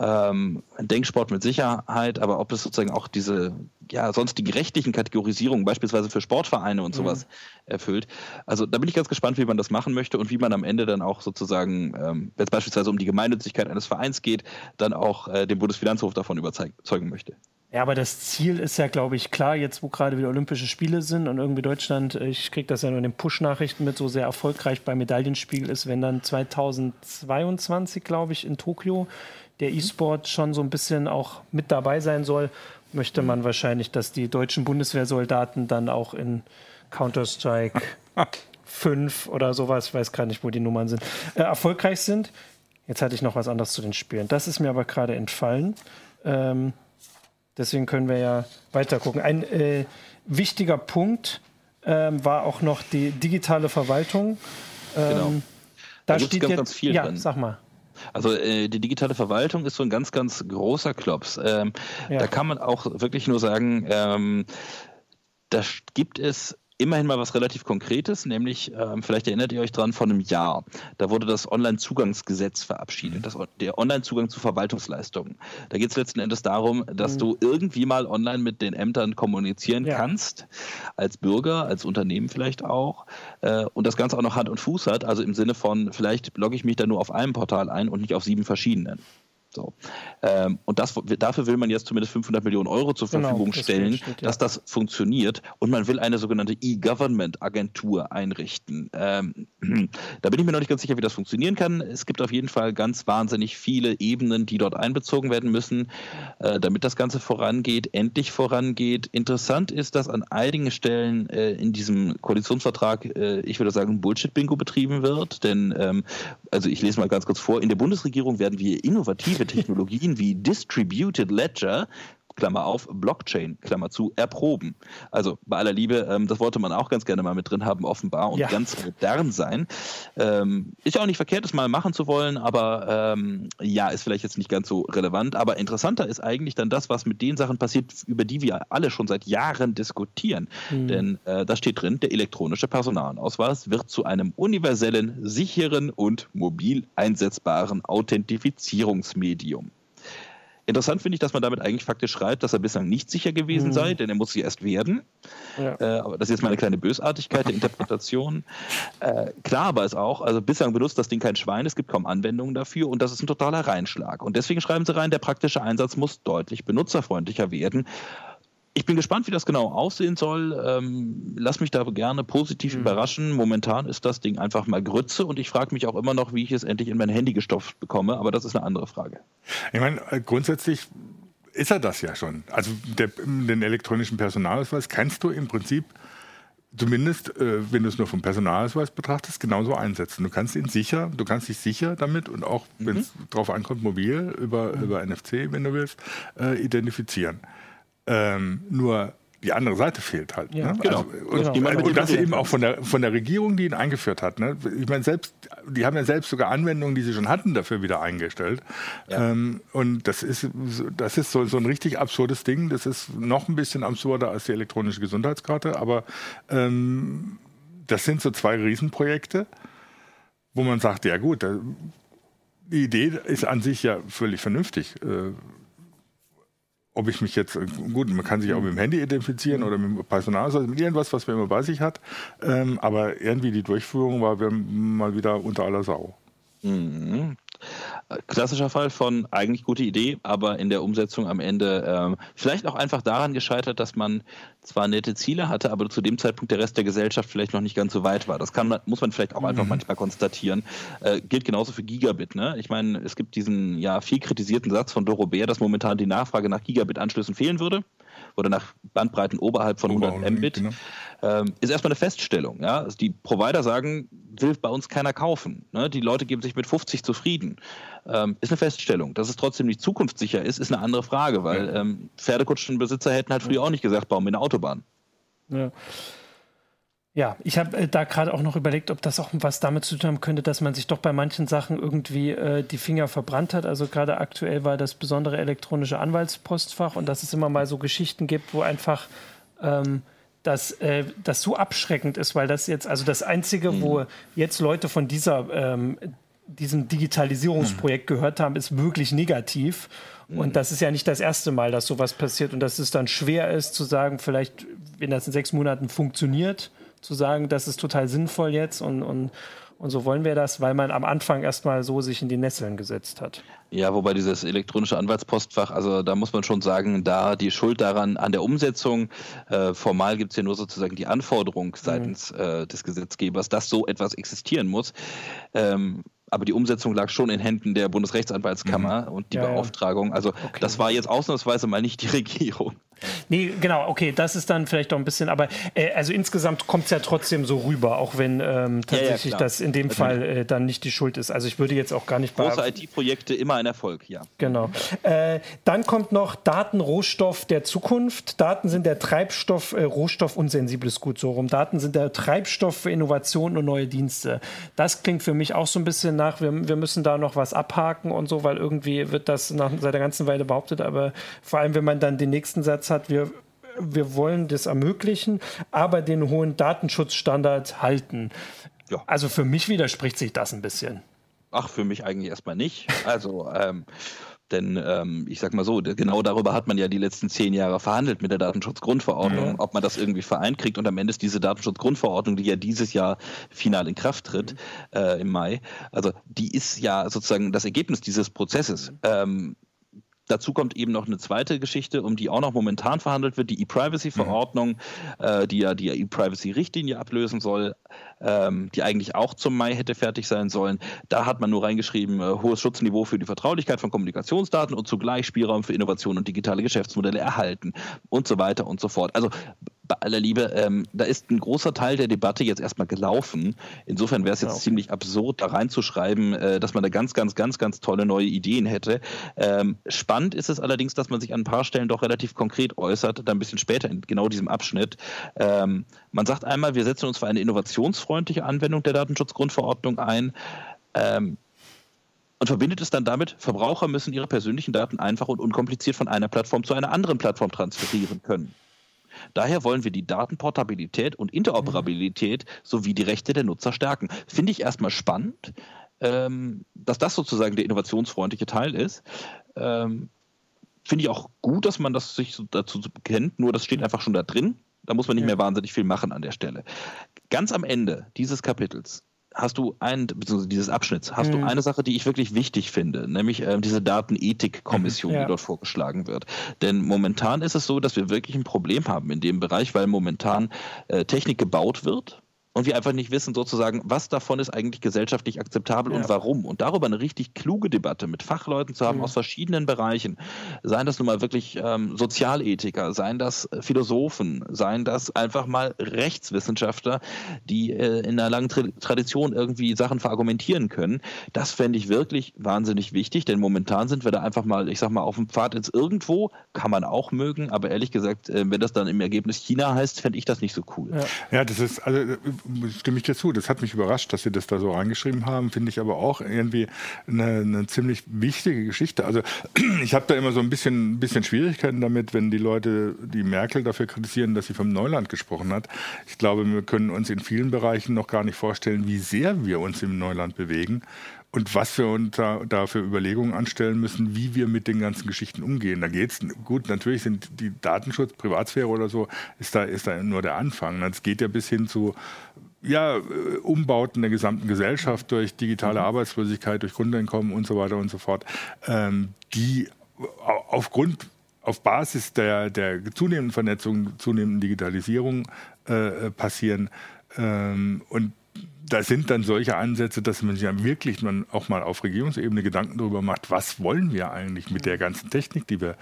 ähm, Denksport mit Sicherheit, aber ob es sozusagen auch diese ja, sonstigen rechtlichen Kategorisierungen, beispielsweise für Sportvereine und sowas, mhm. erfüllt. Also da bin ich ganz gespannt, wie man das machen möchte und wie man am Ende dann auch sozusagen, ähm, wenn es beispielsweise um die Gemeinnützigkeit eines Vereins geht, dann auch äh, den Bundesfinanzhof davon überzeugen möchte. Ja, aber das Ziel ist ja, glaube ich, klar, jetzt wo gerade wieder Olympische Spiele sind und irgendwie Deutschland, äh, ich kriege das ja nur in den Push-Nachrichten mit, so sehr erfolgreich beim Medaillenspiegel ist, wenn dann 2022, glaube ich, in Tokio der E-Sport schon so ein bisschen auch mit dabei sein soll, möchte man wahrscheinlich, dass die deutschen Bundeswehrsoldaten dann auch in Counter-Strike 5 oder sowas, ich weiß gar nicht, wo die Nummern sind, äh, erfolgreich sind. Jetzt hatte ich noch was anderes zu den Spielen. Das ist mir aber gerade entfallen. Ähm, deswegen können wir ja weiter gucken. Ein äh, wichtiger Punkt ähm, war auch noch die digitale Verwaltung. Ähm, genau. Da, da steht ganz, jetzt, ganz viel ja, drin. Sag mal. Also äh, die digitale Verwaltung ist so ein ganz, ganz großer Klops. Ähm, ja. Da kann man auch wirklich nur sagen, ähm, da gibt es immerhin mal was relativ Konkretes, nämlich, ähm, vielleicht erinnert ihr euch dran, vor einem Jahr. Da wurde das Online-Zugangsgesetz verabschiedet, das, der Online-Zugang zu Verwaltungsleistungen. Da geht es letzten Endes darum, dass mhm. du irgendwie mal online mit den Ämtern kommunizieren ja. kannst, als Bürger, als Unternehmen vielleicht auch, äh, und das Ganze auch noch Hand und Fuß hat, also im Sinne von, vielleicht logge ich mich da nur auf einem Portal ein und nicht auf sieben verschiedenen. So. Ähm, und das, dafür will man jetzt zumindest 500 Millionen Euro zur genau, Verfügung genau, stellen, steht, ja. dass das funktioniert. Und man will eine sogenannte E-Government-Agentur einrichten. Ähm, da bin ich mir noch nicht ganz sicher, wie das funktionieren kann. Es gibt auf jeden Fall ganz wahnsinnig viele Ebenen, die dort einbezogen werden müssen, äh, damit das Ganze vorangeht, endlich vorangeht. Interessant ist, dass an einigen Stellen äh, in diesem Koalitionsvertrag, äh, ich würde sagen, Bullshit-Bingo betrieben wird. Denn, ähm, also ich lese mal ganz kurz vor, in der Bundesregierung werden wir innovative Technologien wie Distributed Ledger Klammer auf, Blockchain, Klammer zu, erproben. Also bei aller Liebe, ähm, das wollte man auch ganz gerne mal mit drin haben, offenbar, und ja. ganz modern sein. Ähm, ist ja auch nicht verkehrt, das mal machen zu wollen, aber ähm, ja, ist vielleicht jetzt nicht ganz so relevant. Aber interessanter ist eigentlich dann das, was mit den Sachen passiert, über die wir alle schon seit Jahren diskutieren. Mhm. Denn äh, da steht drin, der elektronische Personalausweis wird zu einem universellen, sicheren und mobil einsetzbaren Authentifizierungsmedium. Interessant finde ich, dass man damit eigentlich faktisch schreibt, dass er bislang nicht sicher gewesen mhm. sei, denn er muss sie erst werden. Ja. Äh, aber das ist jetzt mal eine kleine Bösartigkeit der Interpretation. Äh, klar aber ist auch, also bislang benutzt das Ding kein Schwein, es gibt kaum Anwendungen dafür und das ist ein totaler Reinschlag. Und deswegen schreiben sie rein, der praktische Einsatz muss deutlich benutzerfreundlicher werden. Ich bin gespannt, wie das genau aussehen soll. Ähm, lass mich da gerne positiv mhm. überraschen. Momentan ist das Ding einfach mal Grütze und ich frage mich auch immer noch, wie ich es endlich in mein Handy gestopft bekomme, aber das ist eine andere Frage. Ich meine, äh, grundsätzlich ist er das ja schon. Also der, den elektronischen Personalausweis kannst du im Prinzip zumindest, äh, wenn du es nur vom Personalausweis betrachtest, genauso einsetzen. Du kannst ihn sicher, du kannst dich sicher damit und auch, mhm. wenn es drauf ankommt, mobil über, mhm. über NFC, wenn du willst, äh, identifizieren. Ähm, nur die andere Seite fehlt halt. Ja, ne? genau. Also, und, genau. und das eben auch von der, von der Regierung, die ihn eingeführt hat. Ne? Ich meine, selbst, die haben ja selbst sogar Anwendungen, die sie schon hatten, dafür wieder eingestellt. Ja. Ähm, und das ist, das ist so, so ein richtig absurdes Ding. Das ist noch ein bisschen absurder als die elektronische Gesundheitskarte, aber ähm, das sind so zwei Riesenprojekte, wo man sagt, ja gut, die Idee ist an sich ja völlig vernünftig. Äh, ob ich mich jetzt, gut, man kann sich auch mit dem Handy identifizieren oder mit dem Personalausweis, mit irgendwas, was man immer bei sich hat. Ähm, aber irgendwie die Durchführung war mal wieder unter aller Sau. Mhm. Klassischer Fall von eigentlich gute Idee, aber in der Umsetzung am Ende ähm, vielleicht auch einfach daran gescheitert, dass man zwar nette Ziele hatte, aber zu dem Zeitpunkt der Rest der Gesellschaft vielleicht noch nicht ganz so weit war. Das kann, muss man vielleicht auch mhm. einfach manchmal konstatieren. Äh, gilt genauso für Gigabit. Ne? Ich meine, es gibt diesen ja viel kritisierten Satz von Doro Bär, dass momentan die Nachfrage nach Gigabit-Anschlüssen fehlen würde oder nach Bandbreiten oberhalb von 100 Mbit, genau. ähm, ist erstmal eine Feststellung. Ja? Also die Provider sagen, will bei uns keiner kaufen. Ne? Die Leute geben sich mit 50 zufrieden. Ähm, ist eine Feststellung. Dass es trotzdem nicht zukunftssicher ist, ist eine andere Frage, weil ja. ähm, Pferdekutschenbesitzer hätten halt früher auch nicht gesagt, bauen wir eine Autobahn. Ja. Ja, ich habe äh, da gerade auch noch überlegt, ob das auch was damit zu tun haben könnte, dass man sich doch bei manchen Sachen irgendwie äh, die Finger verbrannt hat. Also gerade aktuell war das besondere elektronische Anwaltspostfach und dass es immer mal so Geschichten gibt, wo einfach ähm, das, äh, das so abschreckend ist, weil das jetzt, also das Einzige, mhm. wo jetzt Leute von dieser, ähm, diesem Digitalisierungsprojekt mhm. gehört haben, ist wirklich negativ. Und mhm. das ist ja nicht das erste Mal, dass sowas passiert und dass es dann schwer ist zu sagen, vielleicht, wenn das in sechs Monaten funktioniert, zu sagen, das ist total sinnvoll jetzt und, und, und so wollen wir das, weil man am Anfang erstmal so sich in die Nesseln gesetzt hat. Ja, wobei dieses elektronische Anwaltspostfach, also da muss man schon sagen, da die Schuld daran an der Umsetzung, äh, formal gibt es ja nur sozusagen die Anforderung seitens mhm. äh, des Gesetzgebers, dass so etwas existieren muss. Ähm, aber die Umsetzung lag schon in Händen der Bundesrechtsanwaltskammer mhm. und die ja, Beauftragung. Also okay. das war jetzt ausnahmsweise mal nicht die Regierung. Nee, genau, okay, das ist dann vielleicht doch ein bisschen, aber äh, also insgesamt kommt es ja trotzdem so rüber, auch wenn ähm, tatsächlich ja, ja, das in dem Fall äh, dann nicht die Schuld ist. Also ich würde jetzt auch gar nicht Große IT-Projekte immer ein Erfolg, ja. Genau. Äh, dann kommt noch Datenrohstoff der Zukunft. Daten sind der Treibstoff, äh, Rohstoff unsensibles Gut so rum. Daten sind der Treibstoff für Innovationen und neue Dienste. Das klingt für mich auch so ein bisschen nach, wir, wir müssen da noch was abhaken und so, weil irgendwie wird das nach, seit der ganzen Weile behauptet, aber vor allem, wenn man dann den nächsten Satz hat, wir wir wollen das ermöglichen, aber den hohen Datenschutzstandard halten. Ja. Also für mich widerspricht sich das ein bisschen. Ach, für mich eigentlich erstmal nicht. Also, ähm, denn ähm, ich sag mal so, genau darüber hat man ja die letzten zehn Jahre verhandelt mit der Datenschutzgrundverordnung, mhm. ob man das irgendwie vereint kriegt. Und am Ende ist diese Datenschutzgrundverordnung, die ja dieses Jahr final in Kraft tritt, mhm. äh, im Mai, also die ist ja sozusagen das Ergebnis dieses Prozesses. Mhm. Ähm, Dazu kommt eben noch eine zweite Geschichte, um die auch noch momentan verhandelt wird, die E-Privacy-Verordnung, mhm. äh, die ja die E-Privacy-Richtlinie ablösen soll, ähm, die eigentlich auch zum Mai hätte fertig sein sollen. Da hat man nur reingeschrieben, äh, hohes Schutzniveau für die Vertraulichkeit von Kommunikationsdaten und zugleich Spielraum für Innovation und digitale Geschäftsmodelle erhalten und so weiter und so fort. Also bei aller Liebe, ähm, da ist ein großer Teil der Debatte jetzt erstmal gelaufen. Insofern wäre es jetzt okay. ziemlich absurd, da reinzuschreiben, äh, dass man da ganz, ganz, ganz, ganz tolle neue Ideen hätte. Ähm, spannend ist es allerdings, dass man sich an ein paar Stellen doch relativ konkret äußert, da ein bisschen später in genau diesem Abschnitt. Ähm, man sagt einmal, wir setzen uns für eine innovationsfreundliche Anwendung der Datenschutzgrundverordnung ein. Ähm, und verbindet es dann damit, Verbraucher müssen ihre persönlichen Daten einfach und unkompliziert von einer Plattform zu einer anderen Plattform transferieren können. Daher wollen wir die Datenportabilität und Interoperabilität sowie die Rechte der Nutzer stärken. Finde ich erstmal spannend, ähm, dass das sozusagen der innovationsfreundliche Teil ist. Ähm, Finde ich auch gut, dass man das sich so dazu kennt, nur das steht einfach schon da drin. Da muss man nicht mehr wahnsinnig viel machen an der Stelle. Ganz am Ende dieses Kapitels hast du ein, beziehungsweise dieses Abschnitts, hast mhm. du eine Sache, die ich wirklich wichtig finde, nämlich äh, diese Datenethikkommission, ja. die dort vorgeschlagen wird. Denn momentan ist es so, dass wir wirklich ein Problem haben in dem Bereich, weil momentan äh, Technik gebaut wird, und wir einfach nicht wissen, sozusagen, was davon ist eigentlich gesellschaftlich akzeptabel ja. und warum. Und darüber eine richtig kluge Debatte mit Fachleuten zu haben mhm. aus verschiedenen Bereichen, seien das nun mal wirklich ähm, Sozialethiker, seien das Philosophen, seien das einfach mal Rechtswissenschaftler, die äh, in einer langen Tradition irgendwie Sachen verargumentieren können. Das fände ich wirklich wahnsinnig wichtig, denn momentan sind wir da einfach mal, ich sag mal, auf dem Pfad ins Irgendwo, kann man auch mögen, aber ehrlich gesagt, äh, wenn das dann im Ergebnis China heißt, fände ich das nicht so cool. Ja, ja das ist, also stimme ich dir zu. Das hat mich überrascht, dass sie das da so reingeschrieben haben. Finde ich aber auch irgendwie eine, eine ziemlich wichtige Geschichte. Also ich habe da immer so ein bisschen, bisschen Schwierigkeiten damit, wenn die Leute die Merkel dafür kritisieren, dass sie vom Neuland gesprochen hat. Ich glaube, wir können uns in vielen Bereichen noch gar nicht vorstellen, wie sehr wir uns im Neuland bewegen und was wir uns da, da, für Überlegungen anstellen müssen, wie wir mit den ganzen Geschichten umgehen. Da geht es, gut, natürlich sind die Datenschutz, Privatsphäre oder so, ist da, ist da nur der Anfang. Es geht ja bis hin zu ja, äh, Umbauten der gesamten Gesellschaft durch digitale mhm. Arbeitslosigkeit, durch Grundeinkommen und so weiter und so fort, ähm, die aufgrund auf Basis der, der zunehmenden Vernetzung, zunehmenden Digitalisierung äh, passieren. Ähm, und da sind dann solche Ansätze, dass man sich ja wirklich man auch mal auf Regierungsebene Gedanken darüber macht, was wollen wir eigentlich mit der ganzen Technik, die wir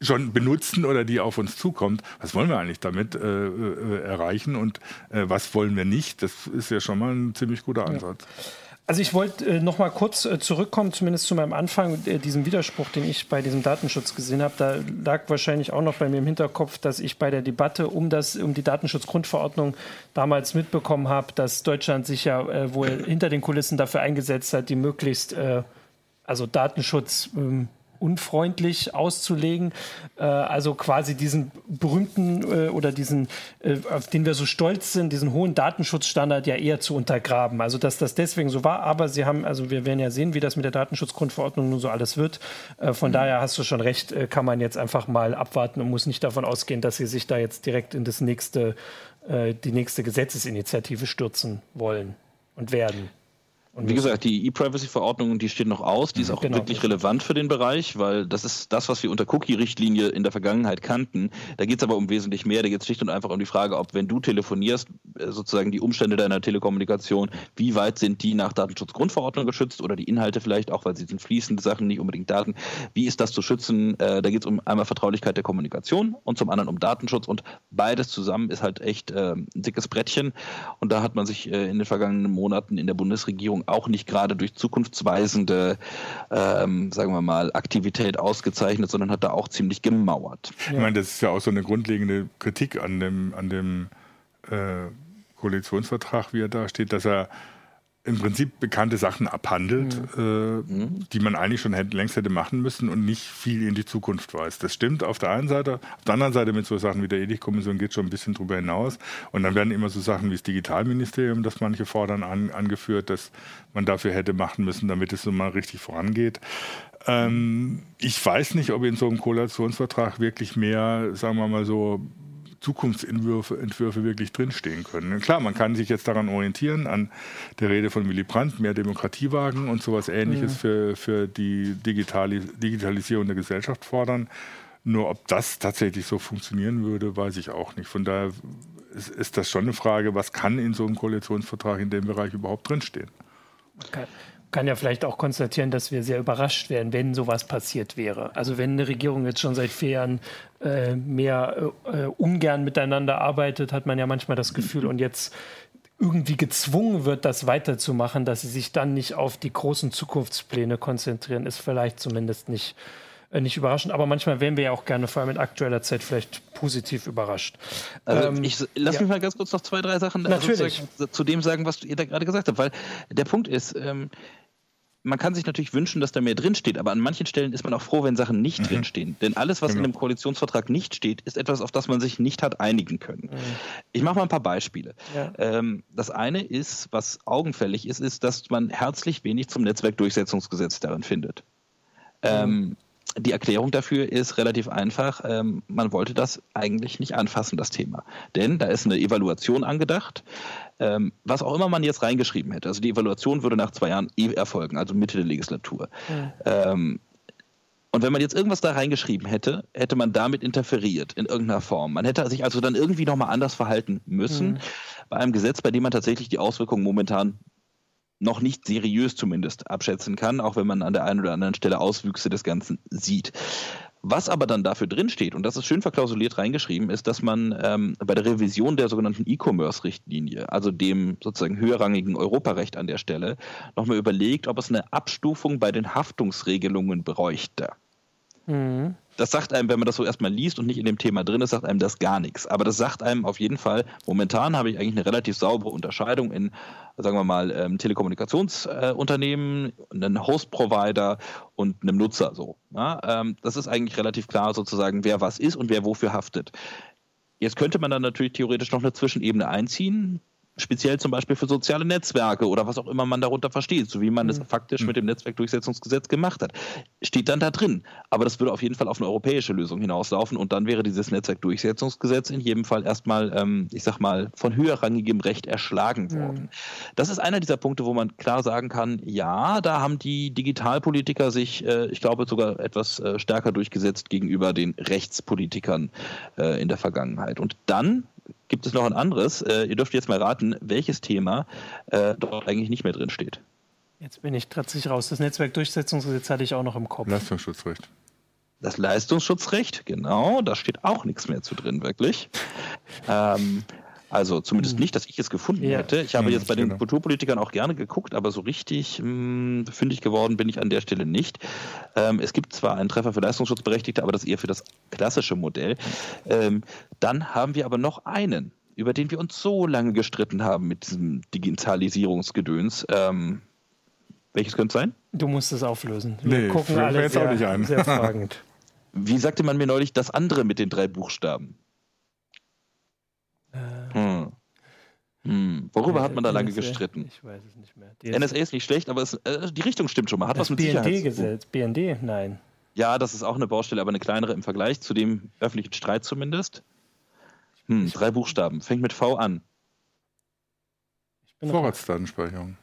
schon benutzen oder die auf uns zukommt. Was wollen wir eigentlich damit äh, äh, erreichen und äh, was wollen wir nicht? Das ist ja schon mal ein ziemlich guter Ansatz. Ja. Also ich wollte äh, noch mal kurz äh, zurückkommen, zumindest zu meinem Anfang, äh, diesem Widerspruch, den ich bei diesem Datenschutz gesehen habe. Da lag wahrscheinlich auch noch bei mir im Hinterkopf, dass ich bei der Debatte um, das, um die Datenschutzgrundverordnung damals mitbekommen habe, dass Deutschland sich ja äh, wohl hinter den Kulissen dafür eingesetzt hat, die möglichst, äh, also Datenschutz... Ähm, unfreundlich auszulegen. Äh, also quasi diesen berühmten äh, oder diesen, äh, auf den wir so stolz sind, diesen hohen Datenschutzstandard ja eher zu untergraben. Also dass das deswegen so war, aber sie haben, also wir werden ja sehen, wie das mit der Datenschutzgrundverordnung nun so alles wird. Äh, von mhm. daher hast du schon recht, äh, kann man jetzt einfach mal abwarten und muss nicht davon ausgehen, dass sie sich da jetzt direkt in das nächste, äh, die nächste Gesetzesinitiative stürzen wollen und werden. Und wie gesagt, die E-Privacy-Verordnung, die steht noch aus, die ist auch genau, wirklich relevant für den Bereich, weil das ist das, was wir unter Cookie-Richtlinie in der Vergangenheit kannten. Da geht es aber um wesentlich mehr. Da geht es schlicht und einfach um die Frage, ob wenn du telefonierst, äh, sozusagen die Umstände deiner Telekommunikation, wie weit sind die nach Datenschutzgrundverordnung geschützt oder die Inhalte vielleicht auch, weil sie sind fließende Sachen, nicht unbedingt Daten. Wie ist das zu schützen? Äh, da geht es um einmal Vertraulichkeit der Kommunikation und zum anderen um Datenschutz und beides zusammen ist halt echt äh, ein dickes Brettchen und da hat man sich äh, in den vergangenen Monaten in der Bundesregierung auch nicht gerade durch zukunftsweisende, ähm, sagen wir mal, Aktivität ausgezeichnet, sondern hat da auch ziemlich gemauert. Ich meine, das ist ja auch so eine grundlegende Kritik an dem, an dem äh, Koalitionsvertrag, wie er da steht, dass er im Prinzip bekannte Sachen abhandelt, mhm. Äh, mhm. die man eigentlich schon hätte, längst hätte machen müssen und nicht viel in die Zukunft weiß. Das stimmt auf der einen Seite. Auf der anderen Seite mit so Sachen wie der Ethikkommission geht schon ein bisschen drüber hinaus. Und dann werden immer so Sachen wie das Digitalministerium, das manche fordern, an, angeführt, dass man dafür hätte machen müssen, damit es so mal richtig vorangeht. Ähm, ich weiß nicht, ob in so einem Koalitionsvertrag wirklich mehr, sagen wir mal so, Zukunftsentwürfe Entwürfe wirklich drinstehen können. Klar, man kann sich jetzt daran orientieren, an der Rede von Willy Brandt, mehr Demokratie wagen und sowas ähnliches mhm. für, für die Digitali Digitalisierung der Gesellschaft fordern. Nur ob das tatsächlich so funktionieren würde, weiß ich auch nicht. Von daher ist, ist das schon eine Frage, was kann in so einem Koalitionsvertrag in dem Bereich überhaupt drinstehen? Okay kann ja vielleicht auch konstatieren, dass wir sehr überrascht wären, wenn sowas passiert wäre. Also wenn eine Regierung jetzt schon seit vier Jahren äh, mehr äh, ungern miteinander arbeitet, hat man ja manchmal das Gefühl, und jetzt irgendwie gezwungen wird, das weiterzumachen, dass sie sich dann nicht auf die großen Zukunftspläne konzentrieren, ist vielleicht zumindest nicht, äh, nicht überraschend. Aber manchmal wären wir ja auch gerne, vor allem in aktueller Zeit, vielleicht positiv überrascht. Also ähm, ich lass ja. mich mal ganz kurz noch zwei, drei Sachen zu dem sagen, was ihr da gerade gesagt habt, weil der Punkt ist, ähm, man kann sich natürlich wünschen, dass da mehr drinsteht, aber an manchen Stellen ist man auch froh, wenn Sachen nicht mhm. drinstehen. Denn alles, was genau. in einem Koalitionsvertrag nicht steht, ist etwas, auf das man sich nicht hat einigen können. Mhm. Ich mache mal ein paar Beispiele. Ja. Ähm, das eine ist, was augenfällig ist, ist, dass man herzlich wenig zum Netzwerkdurchsetzungsgesetz darin findet. Mhm. Ähm, die Erklärung dafür ist relativ einfach. Ähm, man wollte das eigentlich nicht anfassen, das Thema. Denn da ist eine Evaluation angedacht, ähm, was auch immer man jetzt reingeschrieben hätte. Also die Evaluation würde nach zwei Jahren eh erfolgen, also Mitte der Legislatur. Mhm. Ähm, und wenn man jetzt irgendwas da reingeschrieben hätte, hätte man damit interferiert in irgendeiner Form. Man hätte sich also dann irgendwie nochmal anders verhalten müssen mhm. bei einem Gesetz, bei dem man tatsächlich die Auswirkungen momentan noch nicht seriös zumindest abschätzen kann, auch wenn man an der einen oder anderen Stelle Auswüchse des Ganzen sieht. Was aber dann dafür drinsteht, und das ist schön verklausuliert reingeschrieben, ist, dass man ähm, bei der Revision der sogenannten E-Commerce-Richtlinie, also dem sozusagen höherrangigen Europarecht an der Stelle, nochmal überlegt, ob es eine Abstufung bei den Haftungsregelungen bräuchte. Mhm das sagt einem, wenn man das so erstmal liest und nicht in dem Thema drin ist, sagt einem das gar nichts. Aber das sagt einem auf jeden Fall, momentan habe ich eigentlich eine relativ saubere Unterscheidung in, sagen wir mal, ähm, Telekommunikationsunternehmen, äh, einem Host-Provider und einem Nutzer so. Ja, ähm, das ist eigentlich relativ klar sozusagen, wer was ist und wer wofür haftet. Jetzt könnte man dann natürlich theoretisch noch eine Zwischenebene einziehen, speziell zum Beispiel für soziale Netzwerke oder was auch immer man darunter versteht, so wie man es mhm. faktisch mit dem Netzwerkdurchsetzungsgesetz gemacht hat, steht dann da drin. Aber das würde auf jeden Fall auf eine europäische Lösung hinauslaufen und dann wäre dieses Netzwerkdurchsetzungsgesetz in jedem Fall erstmal, ähm, ich sag mal, von höherrangigem Recht erschlagen mhm. worden. Mhm. Das ist einer dieser Punkte, wo man klar sagen kann, ja, da haben die Digitalpolitiker sich, äh, ich glaube, sogar etwas äh, stärker durchgesetzt gegenüber den Rechtspolitikern äh, in der Vergangenheit. Und dann gibt es noch ein anderes. Äh, ihr dürft jetzt mal raten, welches Thema äh, dort eigentlich nicht mehr drin steht. Jetzt bin ich trotzig raus. Das Netzwerkdurchsetzungsgesetz hatte ich auch noch im Kopf. Leistungsschutzrecht. Das Leistungsschutzrecht, genau, da steht auch nichts mehr zu drin, wirklich. ähm, also zumindest hm. nicht, dass ich es gefunden ja. hätte. Ich habe hm, jetzt bei den genau. Kulturpolitikern auch gerne geguckt, aber so richtig hm, fündig geworden bin ich an der Stelle nicht. Ähm, es gibt zwar einen Treffer für Leistungsschutzberechtigte, aber das eher für das klassische Modell. Ähm, dann haben wir aber noch einen, über den wir uns so lange gestritten haben mit diesem Digitalisierungsgedöns. Ähm, welches könnte es sein? Du musst es auflösen. Wir nee, gucken alle jetzt sehr, auch nicht an. sehr fragend. Wie sagte man mir neulich, das andere mit den drei Buchstaben? Hm. Hm. Worüber äh, hat man da lange NSA, gestritten? Ich weiß es nicht mehr. DS NSA ist nicht schlecht, aber es, äh, die Richtung stimmt schon mal. Hat das was mit BND-Gesetz. BND? Nein. Ja, das ist auch eine Baustelle, aber eine kleinere im Vergleich zu dem öffentlichen Streit zumindest. Hm, drei Buchstaben. Fängt mit V an. Vorratsdatenspeicherung.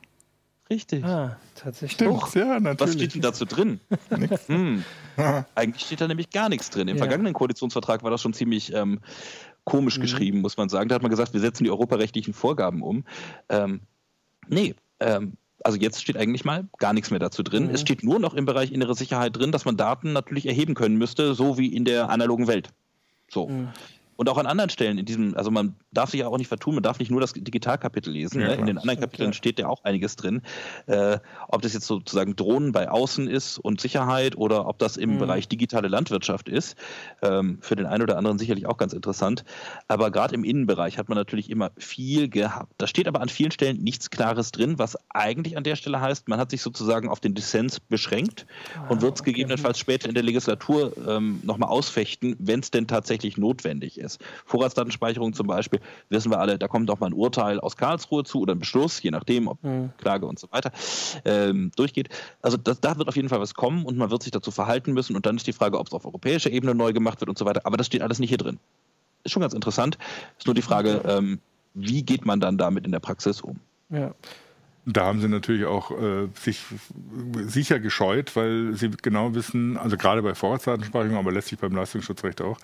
Richtig. Ah, tatsächlich. Stimmt, ja, natürlich. Was steht denn dazu drin? hm. Eigentlich steht da nämlich gar nichts drin. Im ja. vergangenen Koalitionsvertrag war das schon ziemlich ähm, komisch mhm. geschrieben, muss man sagen. Da hat man gesagt, wir setzen die europarechtlichen Vorgaben um. Ähm, nee, ähm, also jetzt steht eigentlich mal gar nichts mehr dazu drin. Mhm. Es steht nur noch im Bereich innere Sicherheit drin, dass man Daten natürlich erheben können müsste, so wie in der analogen Welt. So. Mhm. Und auch an anderen Stellen in diesem, also man darf sich ja auch nicht vertun, man darf nicht nur das Digitalkapitel lesen. Ja, ne? In den anderen Kapiteln steht ja auch einiges drin. Äh, ob das jetzt sozusagen Drohnen bei Außen ist und Sicherheit oder ob das im mhm. Bereich digitale Landwirtschaft ist. Ähm, für den einen oder anderen sicherlich auch ganz interessant. Aber gerade im Innenbereich hat man natürlich immer viel gehabt. Da steht aber an vielen Stellen nichts Klares drin, was eigentlich an der Stelle heißt, man hat sich sozusagen auf den Dissens beschränkt ah, und wird es okay. gegebenenfalls später in der Legislatur ähm, nochmal ausfechten, wenn es denn tatsächlich notwendig ist. Vorratsdatenspeicherung zum Beispiel, wissen wir alle, da kommt auch mal ein Urteil aus Karlsruhe zu oder ein Beschluss, je nachdem, ob mhm. Klage und so weiter ähm, durchgeht. Also das, da wird auf jeden Fall was kommen und man wird sich dazu verhalten müssen und dann ist die Frage, ob es auf europäischer Ebene neu gemacht wird und so weiter. Aber das steht alles nicht hier drin. Ist schon ganz interessant. Ist nur die Frage, ähm, wie geht man dann damit in der Praxis um? Ja. Da haben sie natürlich auch äh, sich sicher gescheut, weil sie genau wissen, also gerade bei Vorratsdatenspeicherung, aber letztlich beim Leistungsschutzrecht auch,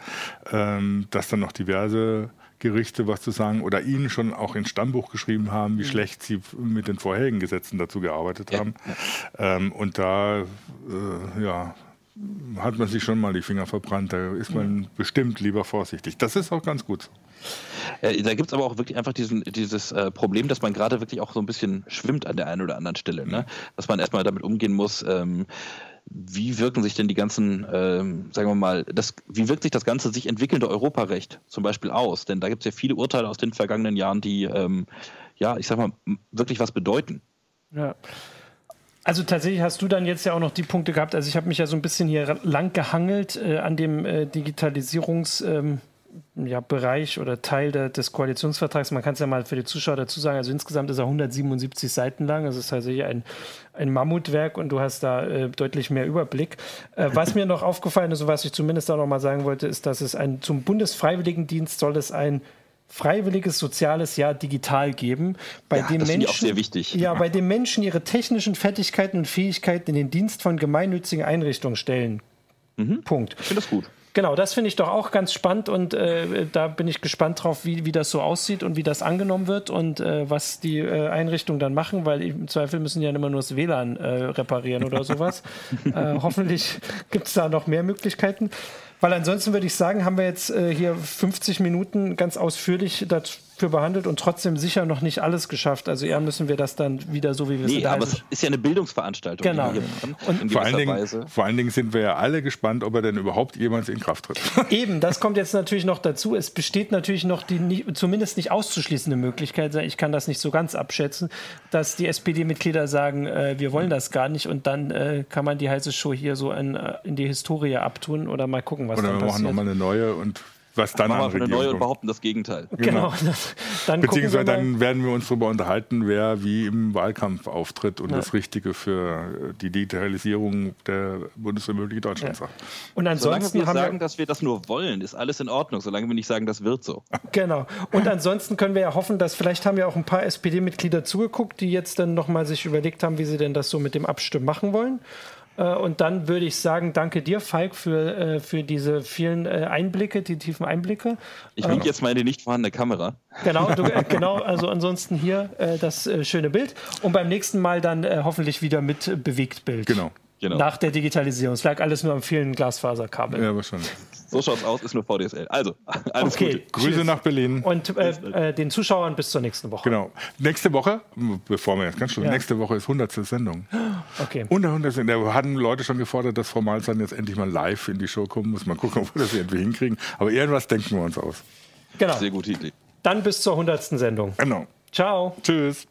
ähm, dass dann noch diverse Gerichte was zu sagen oder ihnen schon auch ins Stammbuch geschrieben haben, wie mhm. schlecht sie mit den vorherigen Gesetzen dazu gearbeitet haben. Ja. Ähm, und da, äh, ja, hat man sich schon mal die Finger verbrannt. Da ist man mhm. bestimmt lieber vorsichtig. Das ist auch ganz gut so. Äh, da gibt es aber auch wirklich einfach diesen, dieses äh, Problem, dass man gerade wirklich auch so ein bisschen schwimmt an der einen oder anderen Stelle. Ne? Dass man erstmal damit umgehen muss, ähm, wie wirken sich denn die ganzen, ähm, sagen wir mal, das, wie wirkt sich das ganze sich entwickelnde Europarecht zum Beispiel aus? Denn da gibt es ja viele Urteile aus den vergangenen Jahren, die, ähm, ja, ich sag mal, wirklich was bedeuten. Ja. Also tatsächlich hast du dann jetzt ja auch noch die Punkte gehabt. Also ich habe mich ja so ein bisschen hier lang gehangelt äh, an dem äh, Digitalisierungs. Ähm ja, Bereich oder Teil der, des Koalitionsvertrags. Man kann es ja mal für die Zuschauer dazu sagen. Also insgesamt ist er 177 Seiten lang. Das ist also hier ein, ein Mammutwerk und du hast da äh, deutlich mehr Überblick. Äh, was mir noch aufgefallen ist und was ich zumindest auch noch mal sagen wollte, ist, dass es ein zum Bundesfreiwilligendienst soll es ein freiwilliges soziales Jahr digital geben, bei ja, dem das Menschen auch sehr wichtig. ja, bei dem Menschen ihre technischen Fertigkeiten und Fähigkeiten in den Dienst von gemeinnützigen Einrichtungen stellen. Mhm. Punkt. Ich finde das gut. Genau, das finde ich doch auch ganz spannend und äh, da bin ich gespannt drauf, wie, wie das so aussieht und wie das angenommen wird und äh, was die äh, Einrichtungen dann machen, weil im Zweifel müssen ja immer nur das WLAN äh, reparieren oder sowas. Äh, hoffentlich gibt es da noch mehr Möglichkeiten. Weil ansonsten würde ich sagen, haben wir jetzt äh, hier 50 Minuten ganz ausführlich dafür behandelt und trotzdem sicher noch nicht alles geschafft. Also eher müssen wir das dann wieder so, wie wir nee, es aber es ist ja eine Bildungsveranstaltung. Genau. und vor allen, Dingen, vor allen Dingen sind wir ja alle gespannt, ob er denn überhaupt jemals in Kraft tritt. Eben, das kommt jetzt natürlich noch dazu. Es besteht natürlich noch die nicht, zumindest nicht auszuschließende Möglichkeit, ich kann das nicht so ganz abschätzen, dass die SPD-Mitglieder sagen, äh, wir wollen das gar nicht und dann äh, kann man die heiße Show hier so in, äh, in die Historie abtun oder mal gucken, was oder dann passiert. Oder wir machen nochmal eine neue und was dann machen wir eine neue und behaupten das Gegenteil. Genau. genau. dann Beziehungsweise dann werden wir uns darüber unterhalten, wer wie im Wahlkampf auftritt und ja. das Richtige für die Digitalisierung der Bundesrepublik Deutschland ja. sagt. Und ansonsten solange wir sagen, wir dass wir das nur wollen, ist alles in Ordnung. Solange wir nicht sagen, das wird so. Genau. Und ansonsten können wir ja hoffen, dass vielleicht haben ja auch ein paar SPD-Mitglieder zugeguckt, die jetzt dann nochmal sich überlegt haben, wie sie denn das so mit dem Abstimmen machen wollen. Äh, und dann würde ich sagen, danke dir, Falk, für, äh, für diese vielen äh, Einblicke, die tiefen Einblicke. Ich winke jetzt mal in die nicht vorhandene Kamera. Genau, du, genau. Also ansonsten hier das schöne Bild. Und beim nächsten Mal dann hoffentlich wieder mit Bewegtbild. Genau. Genau. Nach der Digitalisierung. Es lag alles nur am vielen Glasfaserkabel. Ja, wahrscheinlich. So schaut es aus, ist nur VDSL. Also, alles okay. Gute. Grüße Tschüss. nach Berlin. Und äh, äh, den Zuschauern bis zur nächsten Woche. Genau. Nächste Woche, bevor wir jetzt ganz schön, ja. nächste Woche ist 100. Sendung. Okay. Und 100. Da hatten Leute schon gefordert, dass Frau Malzahn jetzt endlich mal live in die Show kommen muss. Mal gucken, ob wir das irgendwie hinkriegen. Aber irgendwas denken wir uns aus. Genau. Sehr gute Idee. Dann bis zur 100. Sendung. Genau. Ciao. Tschüss.